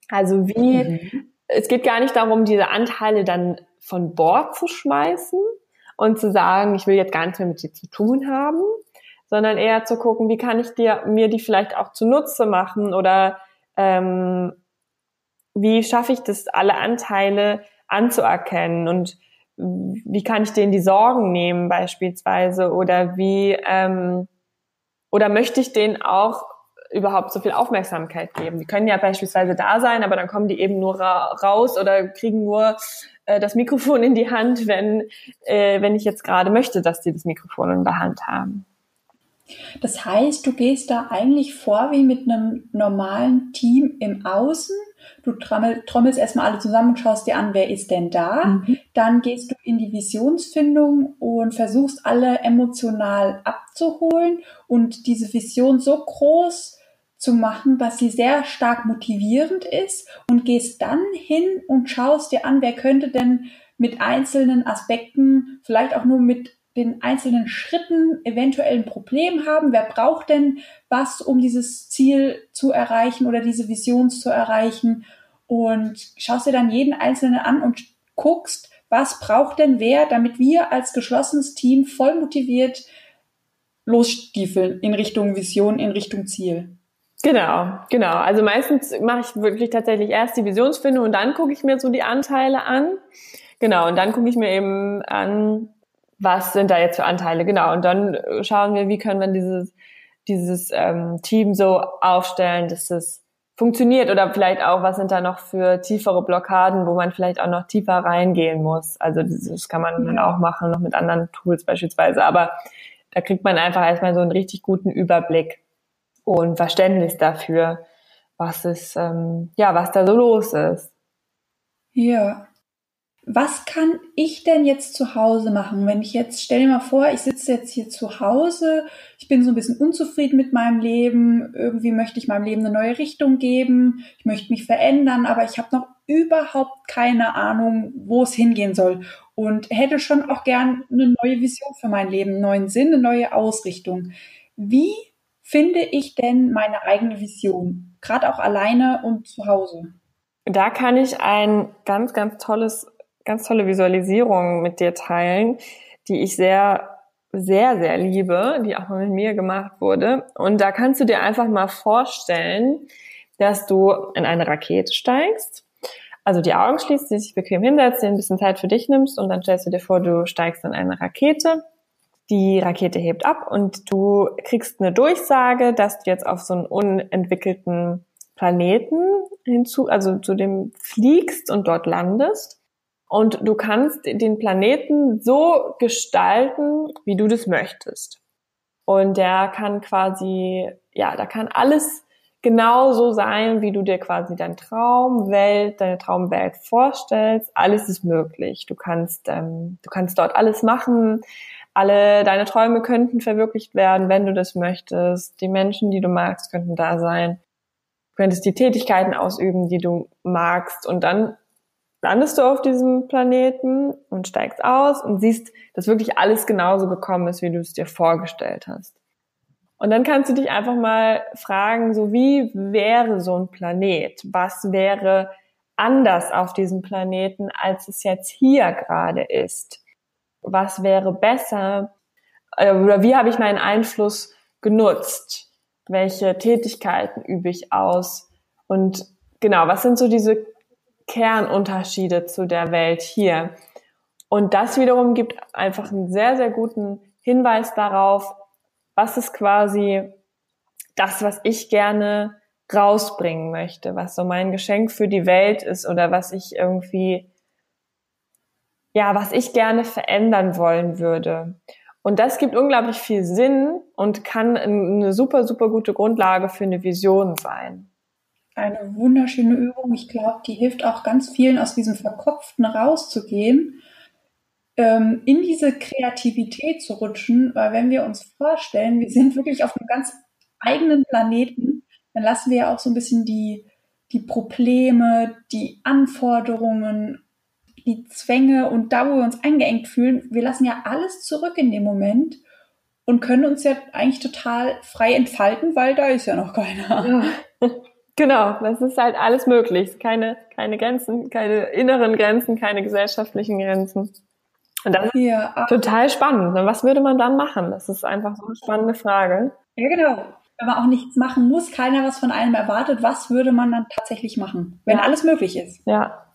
Also wie, mhm. es geht gar nicht darum, diese Anteile dann von Bord zu schmeißen und zu sagen, ich will jetzt gar nichts mehr mit dir zu tun haben, sondern eher zu gucken, wie kann ich dir, mir die vielleicht auch zunutze machen oder ähm, wie schaffe ich das, alle Anteile anzuerkennen und wie kann ich denen die Sorgen nehmen beispielsweise oder wie ähm, oder möchte ich denen auch überhaupt so viel Aufmerksamkeit geben? Die können ja beispielsweise da sein, aber dann kommen die eben nur ra raus oder kriegen nur äh, das Mikrofon in die Hand, wenn, äh, wenn ich jetzt gerade möchte, dass die das Mikrofon in der Hand haben. Das heißt, du gehst da eigentlich vor wie mit einem normalen Team im Außen. Du trommel, trommelst erstmal alle zusammen und schaust dir an, wer ist denn da. Mhm. Dann gehst du in die Visionsfindung und versuchst alle emotional abzuholen und diese Vision so groß zu machen, dass sie sehr stark motivierend ist und gehst dann hin und schaust dir an, wer könnte denn mit einzelnen Aspekten, vielleicht auch nur mit den einzelnen Schritten eventuell ein Problem haben. Wer braucht denn was, um dieses Ziel zu erreichen oder diese Vision zu erreichen? Und schaust dir dann jeden Einzelnen an und guckst, was braucht denn wer, damit wir als geschlossenes Team voll motiviert losstiefeln in Richtung Vision, in Richtung Ziel. Genau, genau. Also meistens mache ich wirklich tatsächlich erst die Visionsfindung und dann gucke ich mir so die Anteile an. Genau, und dann gucke ich mir eben an, was sind da jetzt für Anteile, genau. Und dann äh, schauen wir, wie können wir dieses, dieses ähm, Team so aufstellen, dass es funktioniert oder vielleicht auch, was sind da noch für tiefere Blockaden, wo man vielleicht auch noch tiefer reingehen muss. Also das, das kann man dann auch machen, noch mit anderen Tools beispielsweise. Aber da kriegt man einfach erstmal so einen richtig guten Überblick und Verständnis dafür, was ist, ähm, ja, was da so los ist. Ja, was kann ich denn jetzt zu Hause machen? Wenn ich jetzt, stell dir mal vor, ich sitze jetzt hier zu Hause, ich bin so ein bisschen unzufrieden mit meinem Leben, irgendwie möchte ich meinem Leben eine neue Richtung geben, ich möchte mich verändern, aber ich habe noch überhaupt keine Ahnung, wo es hingehen soll und hätte schon auch gern eine neue Vision für mein Leben, einen neuen Sinn, eine neue Ausrichtung. Wie finde ich denn meine eigene Vision? Gerade auch alleine und zu Hause. Da kann ich ein ganz, ganz tolles ganz tolle Visualisierung mit dir teilen, die ich sehr, sehr, sehr liebe, die auch mal mit mir gemacht wurde. Und da kannst du dir einfach mal vorstellen, dass du in eine Rakete steigst. Also die Augen schließt, dich bequem hinsetzt, dir ein bisschen Zeit für dich nimmst und dann stellst du dir vor, du steigst in eine Rakete. Die Rakete hebt ab und du kriegst eine Durchsage, dass du jetzt auf so einen unentwickelten Planeten hinzu, also zu dem fliegst und dort landest. Und du kannst den Planeten so gestalten, wie du das möchtest. Und der kann quasi, ja, da kann alles genau so sein, wie du dir quasi deine Traumwelt, deine Traumwelt vorstellst. Alles ist möglich. Du kannst, ähm, du kannst dort alles machen. Alle deine Träume könnten verwirklicht werden, wenn du das möchtest. Die Menschen, die du magst, könnten da sein. Du könntest die Tätigkeiten ausüben, die du magst. Und dann landest du auf diesem Planeten und steigst aus und siehst, dass wirklich alles genauso gekommen ist, wie du es dir vorgestellt hast. Und dann kannst du dich einfach mal fragen, so wie wäre so ein Planet? Was wäre anders auf diesem Planeten, als es jetzt hier gerade ist? Was wäre besser? Äh, oder wie habe ich meinen Einfluss genutzt? Welche Tätigkeiten übe ich aus? Und genau, was sind so diese Kernunterschiede zu der Welt hier. Und das wiederum gibt einfach einen sehr, sehr guten Hinweis darauf, was ist quasi das, was ich gerne rausbringen möchte, was so mein Geschenk für die Welt ist oder was ich irgendwie, ja, was ich gerne verändern wollen würde. Und das gibt unglaublich viel Sinn und kann eine super, super gute Grundlage für eine Vision sein eine wunderschöne Übung. Ich glaube, die hilft auch ganz vielen aus diesem Verkopften rauszugehen, ähm, in diese Kreativität zu rutschen, weil wenn wir uns vorstellen, wir sind wirklich auf einem ganz eigenen Planeten, dann lassen wir ja auch so ein bisschen die, die Probleme, die Anforderungen, die Zwänge und da, wo wir uns eingeengt fühlen, wir lassen ja alles zurück in dem Moment und können uns ja eigentlich total frei entfalten, weil da ist ja noch keiner. Ja. Genau, das ist halt alles möglich. Keine, keine Grenzen, keine inneren Grenzen, keine gesellschaftlichen Grenzen. Und das ja, ist total spannend. Was würde man dann machen? Das ist einfach so eine spannende Frage. Ja, genau. Wenn man auch nichts machen muss, keiner was von einem erwartet, was würde man dann tatsächlich machen, wenn ja. alles möglich ist? Ja.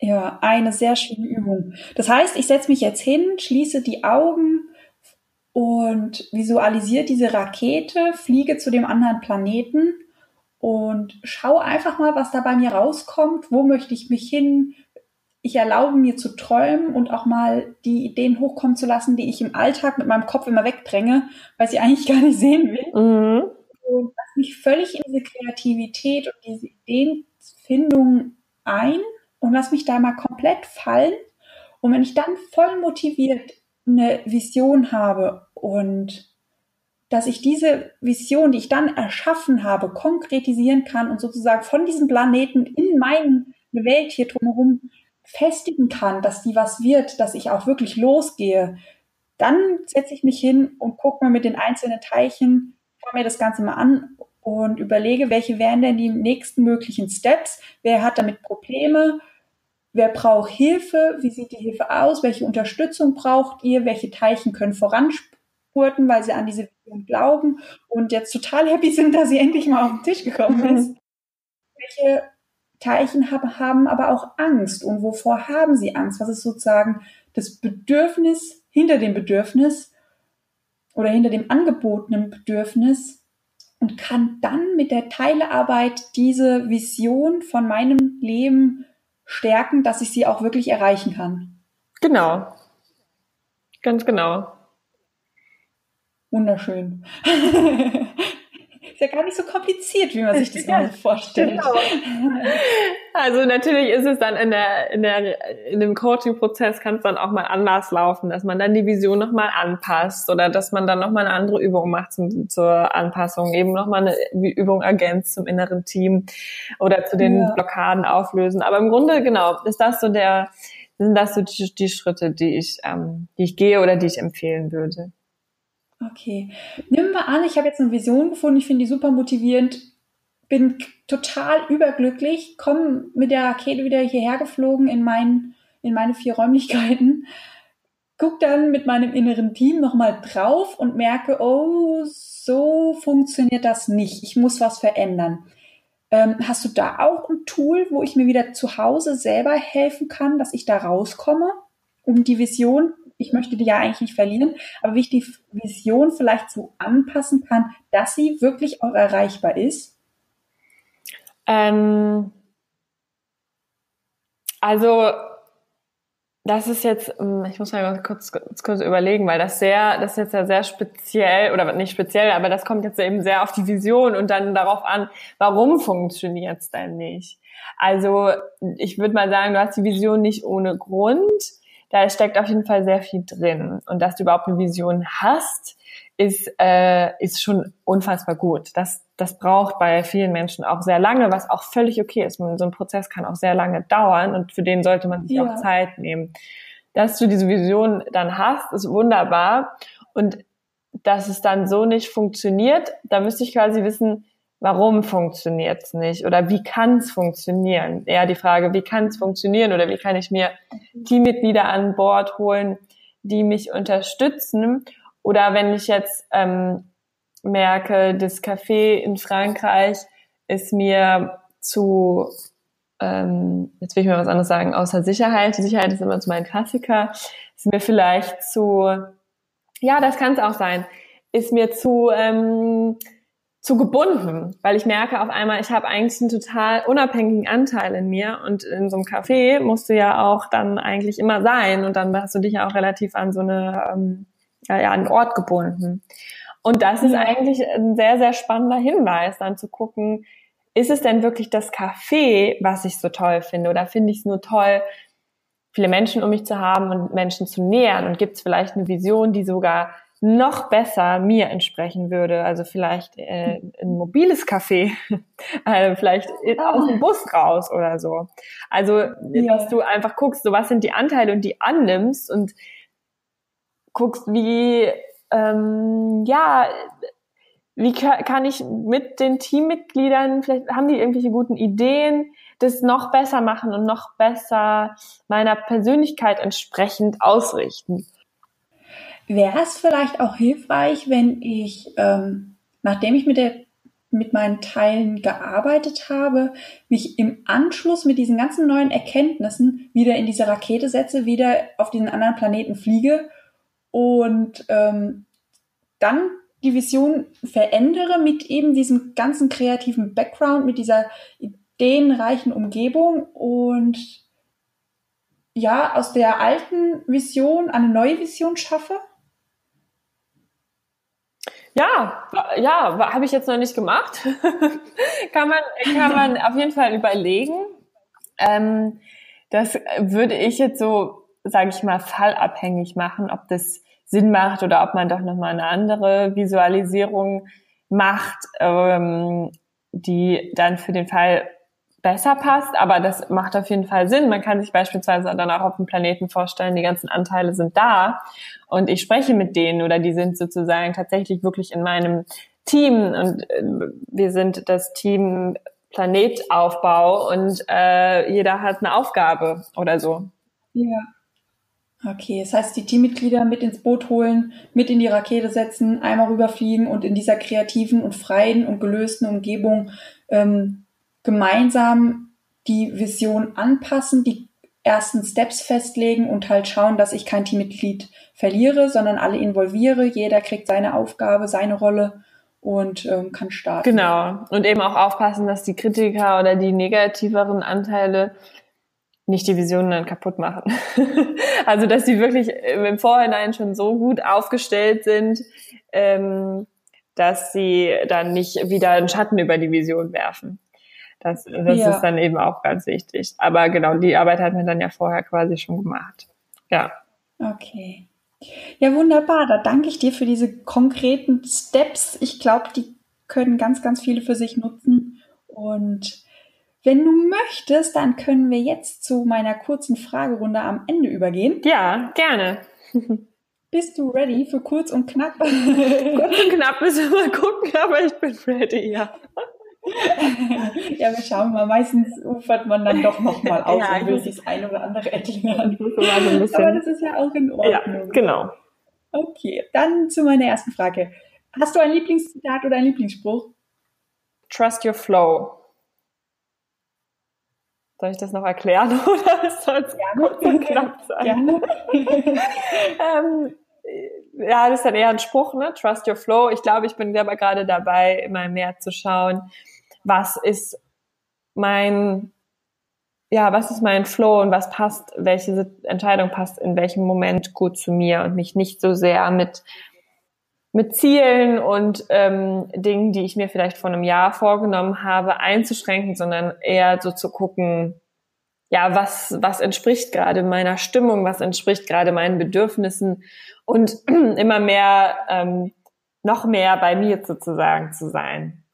Ja, eine sehr schöne Übung. Das heißt, ich setze mich jetzt hin, schließe die Augen und visualisiere diese Rakete, fliege zu dem anderen Planeten und schau einfach mal, was da bei mir rauskommt. Wo möchte ich mich hin? ich erlaube mir zu träumen und auch mal die Ideen hochkommen zu lassen, die ich im Alltag mit meinem Kopf immer wegdränge, weil sie eigentlich gar nicht sehen will. Mhm. Und lasse mich völlig in diese Kreativität und diese Ideenfindung ein und lass mich da mal komplett fallen. Und wenn ich dann voll motiviert eine Vision habe und dass ich diese Vision, die ich dann erschaffen habe, konkretisieren kann und sozusagen von diesem Planeten in meine Welt hier drumherum festigen kann, dass die was wird, dass ich auch wirklich losgehe, dann setze ich mich hin und gucke mir mit den einzelnen Teilchen, schaue mir das Ganze mal an und überlege, welche wären denn die nächsten möglichen Steps, wer hat damit Probleme, wer braucht Hilfe, wie sieht die Hilfe aus, welche Unterstützung braucht ihr, welche Teilchen können voranspurten, weil sie an diese Vision glauben? Und jetzt total happy sind, dass sie endlich mal auf den Tisch gekommen ist. welche Teilchen haben, haben aber auch Angst? Und wovor haben sie Angst? Was ist sozusagen das Bedürfnis hinter dem Bedürfnis oder hinter dem angebotenen Bedürfnis und kann dann mit der Teilearbeit diese Vision von meinem Leben stärken, dass ich sie auch wirklich erreichen kann. Genau. Ganz genau. Wunderschön. ist ja gar nicht so kompliziert, wie man sich das ja, vorstellt. Genau. Also natürlich ist es dann in der, in der, in dem Coaching-Prozess kann es dann auch mal anders laufen, dass man dann die Vision nochmal anpasst oder dass man dann nochmal eine andere Übung macht zum, zur Anpassung, eben nochmal eine Übung ergänzt zum inneren Team oder zu den ja. Blockaden auflösen. Aber im Grunde, genau, ist das so der, sind das so die, die Schritte, die ich, ähm, die ich gehe oder die ich empfehlen würde. Okay. Nimm mal an, ich habe jetzt eine Vision gefunden, ich finde die super motivierend, bin total überglücklich, komme mit der Rakete wieder hierher geflogen in, mein, in meine vier Räumlichkeiten, guck dann mit meinem inneren Team nochmal drauf und merke, oh, so funktioniert das nicht. Ich muss was verändern. Ähm, hast du da auch ein Tool, wo ich mir wieder zu Hause selber helfen kann, dass ich da rauskomme, um die Vision ich möchte die ja eigentlich nicht verlieren, aber wie ich die Vision vielleicht so anpassen kann, dass sie wirklich auch erreichbar ist? Ähm, also das ist jetzt, ähm, ich muss mal kurz, kurz, überlegen, weil das sehr, das ist jetzt ja sehr speziell oder nicht speziell, aber das kommt jetzt eben sehr auf die Vision und dann darauf an, warum funktioniert es denn nicht? Also ich würde mal sagen, du hast die Vision nicht ohne Grund da steckt auf jeden Fall sehr viel drin. Und dass du überhaupt eine Vision hast, ist, äh, ist schon unfassbar gut. Das, das braucht bei vielen Menschen auch sehr lange, was auch völlig okay ist. So ein Prozess kann auch sehr lange dauern und für den sollte man sich ja. auch Zeit nehmen. Dass du diese Vision dann hast, ist wunderbar. Und dass es dann so nicht funktioniert, da müsste ich quasi wissen, warum funktioniert es nicht oder wie kann es funktionieren? Eher die Frage, wie kann es funktionieren oder wie kann ich mir Teammitglieder an Bord holen, die mich unterstützen? Oder wenn ich jetzt ähm, merke, das Café in Frankreich ist mir zu, ähm, jetzt will ich mal was anderes sagen, außer Sicherheit. Die Sicherheit ist immer so mein Klassiker. Ist mir vielleicht zu, ja, das kann es auch sein, ist mir zu, ähm, zu gebunden, weil ich merke auf einmal, ich habe eigentlich einen total unabhängigen Anteil in mir und in so einem Café musst du ja auch dann eigentlich immer sein und dann hast du dich ja auch relativ an so eine ähm, ja, ja, einen Ort gebunden. Und das ist eigentlich ein sehr, sehr spannender Hinweis, dann zu gucken, ist es denn wirklich das Café, was ich so toll finde? Oder finde ich es nur toll, viele Menschen um mich zu haben und Menschen zu nähern? Und gibt es vielleicht eine Vision, die sogar noch besser mir entsprechen würde. Also vielleicht äh, ein mobiles Café, äh, vielleicht aus dem Bus raus oder so. Also ja. dass du einfach guckst, so was sind die Anteile und die annimmst und guckst, wie ähm, ja wie kann ich mit den Teammitgliedern, vielleicht haben die irgendwelche guten Ideen, das noch besser machen und noch besser meiner Persönlichkeit entsprechend ausrichten. Wäre es vielleicht auch hilfreich, wenn ich, ähm, nachdem ich mit der mit meinen Teilen gearbeitet habe, mich im Anschluss mit diesen ganzen neuen Erkenntnissen wieder in diese Rakete setze, wieder auf diesen anderen Planeten fliege und ähm, dann die Vision verändere mit eben diesem ganzen kreativen Background, mit dieser ideenreichen Umgebung und ja aus der alten Vision eine neue Vision schaffe? Ja, ja, habe ich jetzt noch nicht gemacht. kann man, kann man auf jeden Fall überlegen. Ähm, das würde ich jetzt so, sage ich mal, fallabhängig machen, ob das Sinn macht oder ob man doch nochmal eine andere Visualisierung macht, ähm, die dann für den Fall besser passt, aber das macht auf jeden Fall Sinn. Man kann sich beispielsweise dann auch auf dem Planeten vorstellen, die ganzen Anteile sind da und ich spreche mit denen oder die sind sozusagen tatsächlich wirklich in meinem Team und äh, wir sind das Team Planetaufbau und äh, jeder hat eine Aufgabe oder so. Ja. Okay, das heißt, die Teammitglieder mit ins Boot holen, mit in die Rakete setzen, einmal rüberfliegen und in dieser kreativen und freien und gelösten Umgebung ähm, gemeinsam die Vision anpassen, die ersten Steps festlegen und halt schauen, dass ich kein Teammitglied verliere, sondern alle involviere. Jeder kriegt seine Aufgabe, seine Rolle und ähm, kann starten. Genau. Und eben auch aufpassen, dass die Kritiker oder die negativeren Anteile nicht die Vision dann kaputt machen. also dass sie wirklich im Vorhinein schon so gut aufgestellt sind, ähm, dass sie dann nicht wieder einen Schatten über die Vision werfen. Das, das ja. ist dann eben auch ganz wichtig. Aber genau, die Arbeit hat man dann ja vorher quasi schon gemacht. Ja. Okay. Ja, wunderbar. Da danke ich dir für diese konkreten Steps. Ich glaube, die können ganz, ganz viele für sich nutzen. Und wenn du möchtest, dann können wir jetzt zu meiner kurzen Fragerunde am Ende übergehen. Ja, gerne. Bist du ready für kurz und knapp? kurz und knapp müssen wir mal gucken, aber ich bin ready, ja ja, wir schauen mal. Meistens ufert man dann doch nochmal aus ja, und will sich das eine oder andere erklären. So Aber das ist ja auch in Ordnung. Ja, genau. Okay, dann zu meiner ersten Frage. Hast du ein Lieblingszitat oder einen Lieblingsspruch? Trust your flow. Soll ich das noch erklären oder soll es kurz und knapp sein? Gerne. ähm, ja, das ist dann eher ein Spruch, ne? Trust your flow. Ich glaube, ich bin aber gerade dabei, immer mehr zu schauen, was ist mein, ja, was ist mein Flow und was passt, welche Entscheidung passt in welchem Moment gut zu mir und mich nicht so sehr mit mit Zielen und ähm, Dingen, die ich mir vielleicht vor einem Jahr vorgenommen habe, einzuschränken, sondern eher so zu gucken, ja, was, was entspricht gerade meiner Stimmung, was entspricht gerade meinen Bedürfnissen und immer mehr, ähm, noch mehr bei mir sozusagen zu sein.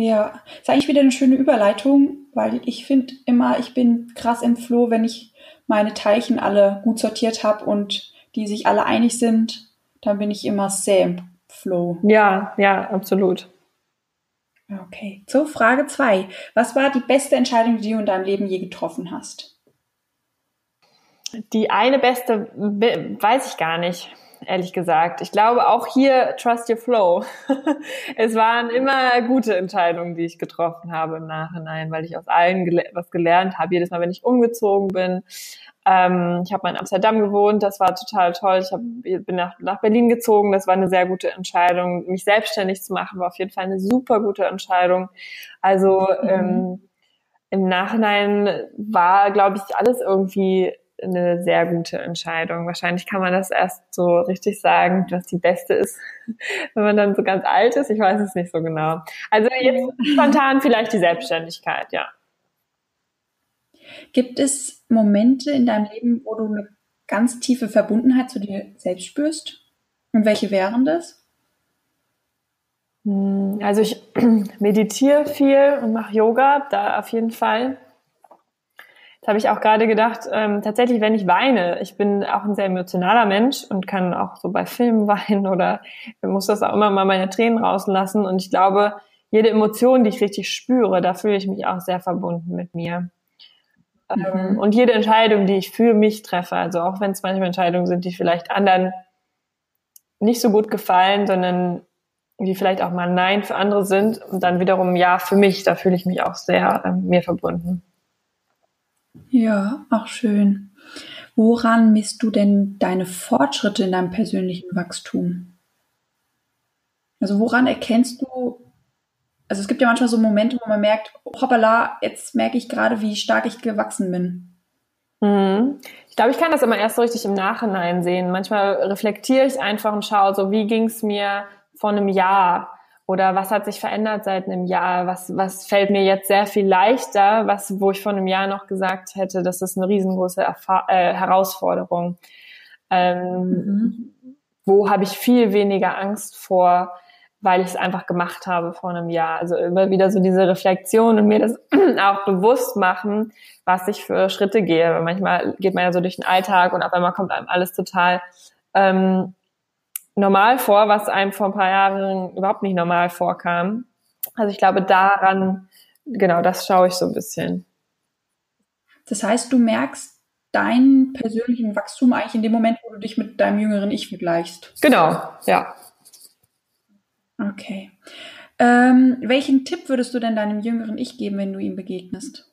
Ja, ist eigentlich wieder eine schöne Überleitung, weil ich finde immer, ich bin krass im Floh, wenn ich meine Teilchen alle gut sortiert habe und die sich alle einig sind, dann bin ich immer sehr im Flow. Ja, ja, absolut. Okay. So, Frage zwei. Was war die beste Entscheidung, die du in deinem Leben je getroffen hast? Die eine beste weiß ich gar nicht ehrlich gesagt. Ich glaube auch hier Trust Your Flow. es waren immer gute Entscheidungen, die ich getroffen habe im Nachhinein, weil ich aus allen gele was gelernt habe. Jedes Mal, wenn ich umgezogen bin. Ähm, ich habe mal in Amsterdam gewohnt, das war total toll. Ich hab, bin nach, nach Berlin gezogen, das war eine sehr gute Entscheidung. Mich selbstständig zu machen, war auf jeden Fall eine super gute Entscheidung. Also mhm. ähm, im Nachhinein war, glaube ich, alles irgendwie eine sehr gute Entscheidung. Wahrscheinlich kann man das erst so richtig sagen, dass die beste ist, wenn man dann so ganz alt ist. Ich weiß es nicht so genau. Also jetzt spontan vielleicht die Selbstständigkeit, ja. Gibt es Momente in deinem Leben, wo du eine ganz tiefe Verbundenheit zu dir selbst spürst? Und welche wären das? Hm, also ich meditiere viel und mache Yoga, da auf jeden Fall. Das habe ich auch gerade gedacht, ähm, tatsächlich, wenn ich weine, ich bin auch ein sehr emotionaler Mensch und kann auch so bei Filmen weinen oder muss das auch immer mal meine Tränen rauslassen. Und ich glaube, jede Emotion, die ich richtig spüre, da fühle ich mich auch sehr verbunden mit mir. Ähm, mhm. Ähm, und jede Entscheidung, die ich für mich treffe, also auch wenn es manchmal Entscheidungen sind, die vielleicht anderen nicht so gut gefallen, sondern die vielleicht auch mal Nein für andere sind und dann wiederum Ja für mich, da fühle ich mich auch sehr ähm, mir verbunden. Ja, auch schön. Woran misst du denn deine Fortschritte in deinem persönlichen Wachstum? Also woran erkennst du, also es gibt ja manchmal so Momente, wo man merkt, hoppala, jetzt merke ich gerade, wie stark ich gewachsen bin. Mhm. Ich glaube, ich kann das immer erst so richtig im Nachhinein sehen. Manchmal reflektiere ich einfach und schaue so, wie ging es mir vor einem Jahr? Oder was hat sich verändert seit einem Jahr? Was, was fällt mir jetzt sehr viel leichter, was, wo ich vor einem Jahr noch gesagt hätte, das ist eine riesengroße Erfa äh, Herausforderung. Ähm, mhm. Wo habe ich viel weniger Angst vor, weil ich es einfach gemacht habe vor einem Jahr. Also immer wieder so diese Reflexion und mir das auch bewusst machen, was ich für Schritte gehe. Weil manchmal geht man ja so durch den Alltag und auf einmal kommt einem alles total ähm, normal vor, was einem vor ein paar Jahren überhaupt nicht normal vorkam. Also ich glaube, daran, genau, das schaue ich so ein bisschen. Das heißt, du merkst deinen persönlichen Wachstum eigentlich in dem Moment, wo du dich mit deinem jüngeren Ich vergleichst. Genau, ja. Okay. Ähm, welchen Tipp würdest du denn deinem jüngeren Ich geben, wenn du ihm begegnest?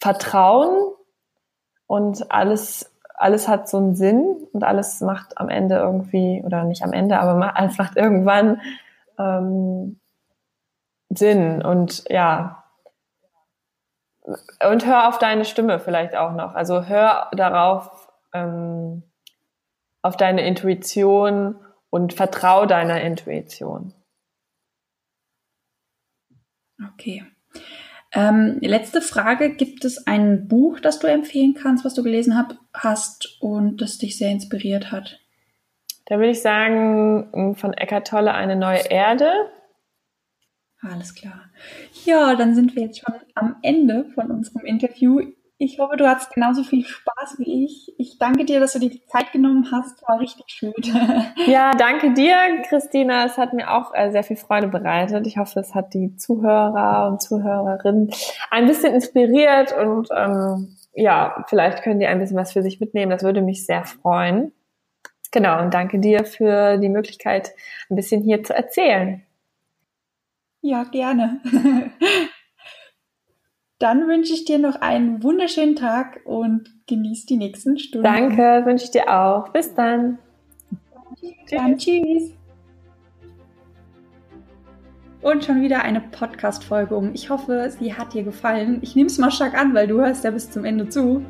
Vertrauen und alles alles hat so einen Sinn und alles macht am Ende irgendwie, oder nicht am Ende, aber alles macht irgendwann ähm, Sinn. Und ja, und hör auf deine Stimme vielleicht auch noch. Also hör darauf, ähm, auf deine Intuition und vertrau deiner Intuition. Okay. Ähm, letzte Frage. Gibt es ein Buch, das du empfehlen kannst, was du gelesen hab, hast und das dich sehr inspiriert hat? Da würde ich sagen, von Eckart Tolle eine neue Erde. Alles klar. Ja, dann sind wir jetzt schon am Ende von unserem Interview. Ich hoffe, du hattest genauso viel Spaß wie ich. Ich danke dir, dass du dir die Zeit genommen hast. War richtig schön. Ja, danke dir, Christina. Es hat mir auch äh, sehr viel Freude bereitet. Ich hoffe, es hat die Zuhörer und Zuhörerinnen ein bisschen inspiriert und ähm, ja, vielleicht können die ein bisschen was für sich mitnehmen. Das würde mich sehr freuen. Genau, und danke dir für die Möglichkeit, ein bisschen hier zu erzählen. Ja, gerne. Dann wünsche ich dir noch einen wunderschönen Tag und genieß die nächsten Stunden. Danke, wünsche ich dir auch. Bis dann. Dann tschüss. Und schon wieder eine Podcast-Folge um. Ich hoffe, sie hat dir gefallen. Ich nehme es mal stark an, weil du hörst ja bis zum Ende zu.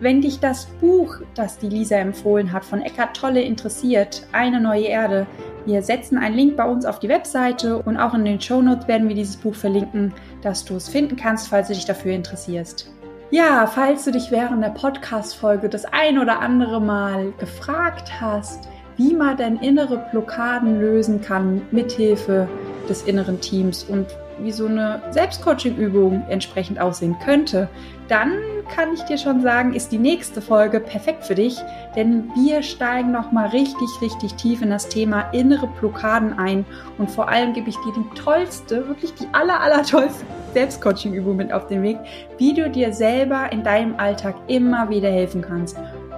Wenn dich das Buch, das die Lisa empfohlen hat, von Eckhart Tolle interessiert, Eine neue Erde, wir setzen einen Link bei uns auf die Webseite und auch in den Show Notes werden wir dieses Buch verlinken, dass du es finden kannst, falls du dich dafür interessierst. Ja, falls du dich während der Podcast-Folge das ein oder andere Mal gefragt hast, wie man denn innere Blockaden lösen kann mithilfe des inneren Teams und wie so eine Selbstcoaching-Übung entsprechend aussehen könnte, dann kann ich dir schon sagen, ist die nächste Folge perfekt für dich, denn wir steigen nochmal richtig, richtig tief in das Thema innere Blockaden ein und vor allem gebe ich dir die tollste, wirklich die aller, aller tollste Selbstcoaching-Übung mit auf den Weg, wie du dir selber in deinem Alltag immer wieder helfen kannst.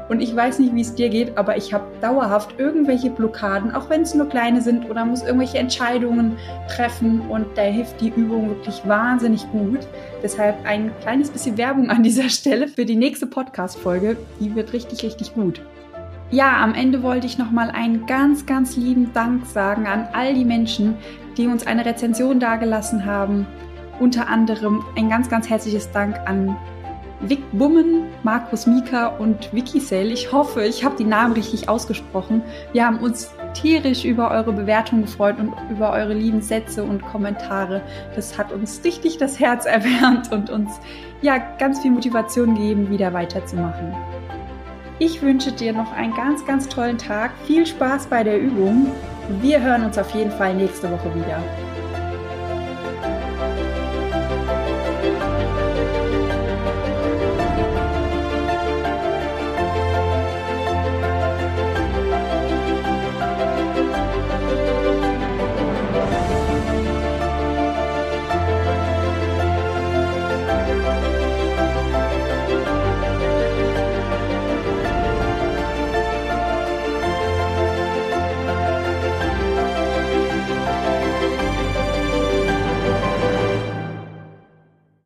Und ich weiß nicht, wie es dir geht, aber ich habe dauerhaft irgendwelche Blockaden, auch wenn es nur kleine sind oder muss irgendwelche Entscheidungen treffen und da hilft die Übung wirklich wahnsinnig gut. Deshalb ein kleines bisschen Werbung an dieser Stelle für die nächste Podcast-Folge. Die wird richtig, richtig gut. Ja, am Ende wollte ich nochmal einen ganz, ganz lieben Dank sagen an all die Menschen, die uns eine Rezension dagelassen haben. Unter anderem ein ganz, ganz herzliches Dank an Vic Bummen, Markus Mika und Vicky Sale. Ich hoffe, ich habe die Namen richtig ausgesprochen. Wir haben uns tierisch über eure Bewertung gefreut und über eure lieben Sätze und Kommentare. Das hat uns richtig das Herz erwärmt und uns ja ganz viel Motivation gegeben, wieder weiterzumachen. Ich wünsche dir noch einen ganz, ganz tollen Tag. Viel Spaß bei der Übung. Wir hören uns auf jeden Fall nächste Woche wieder.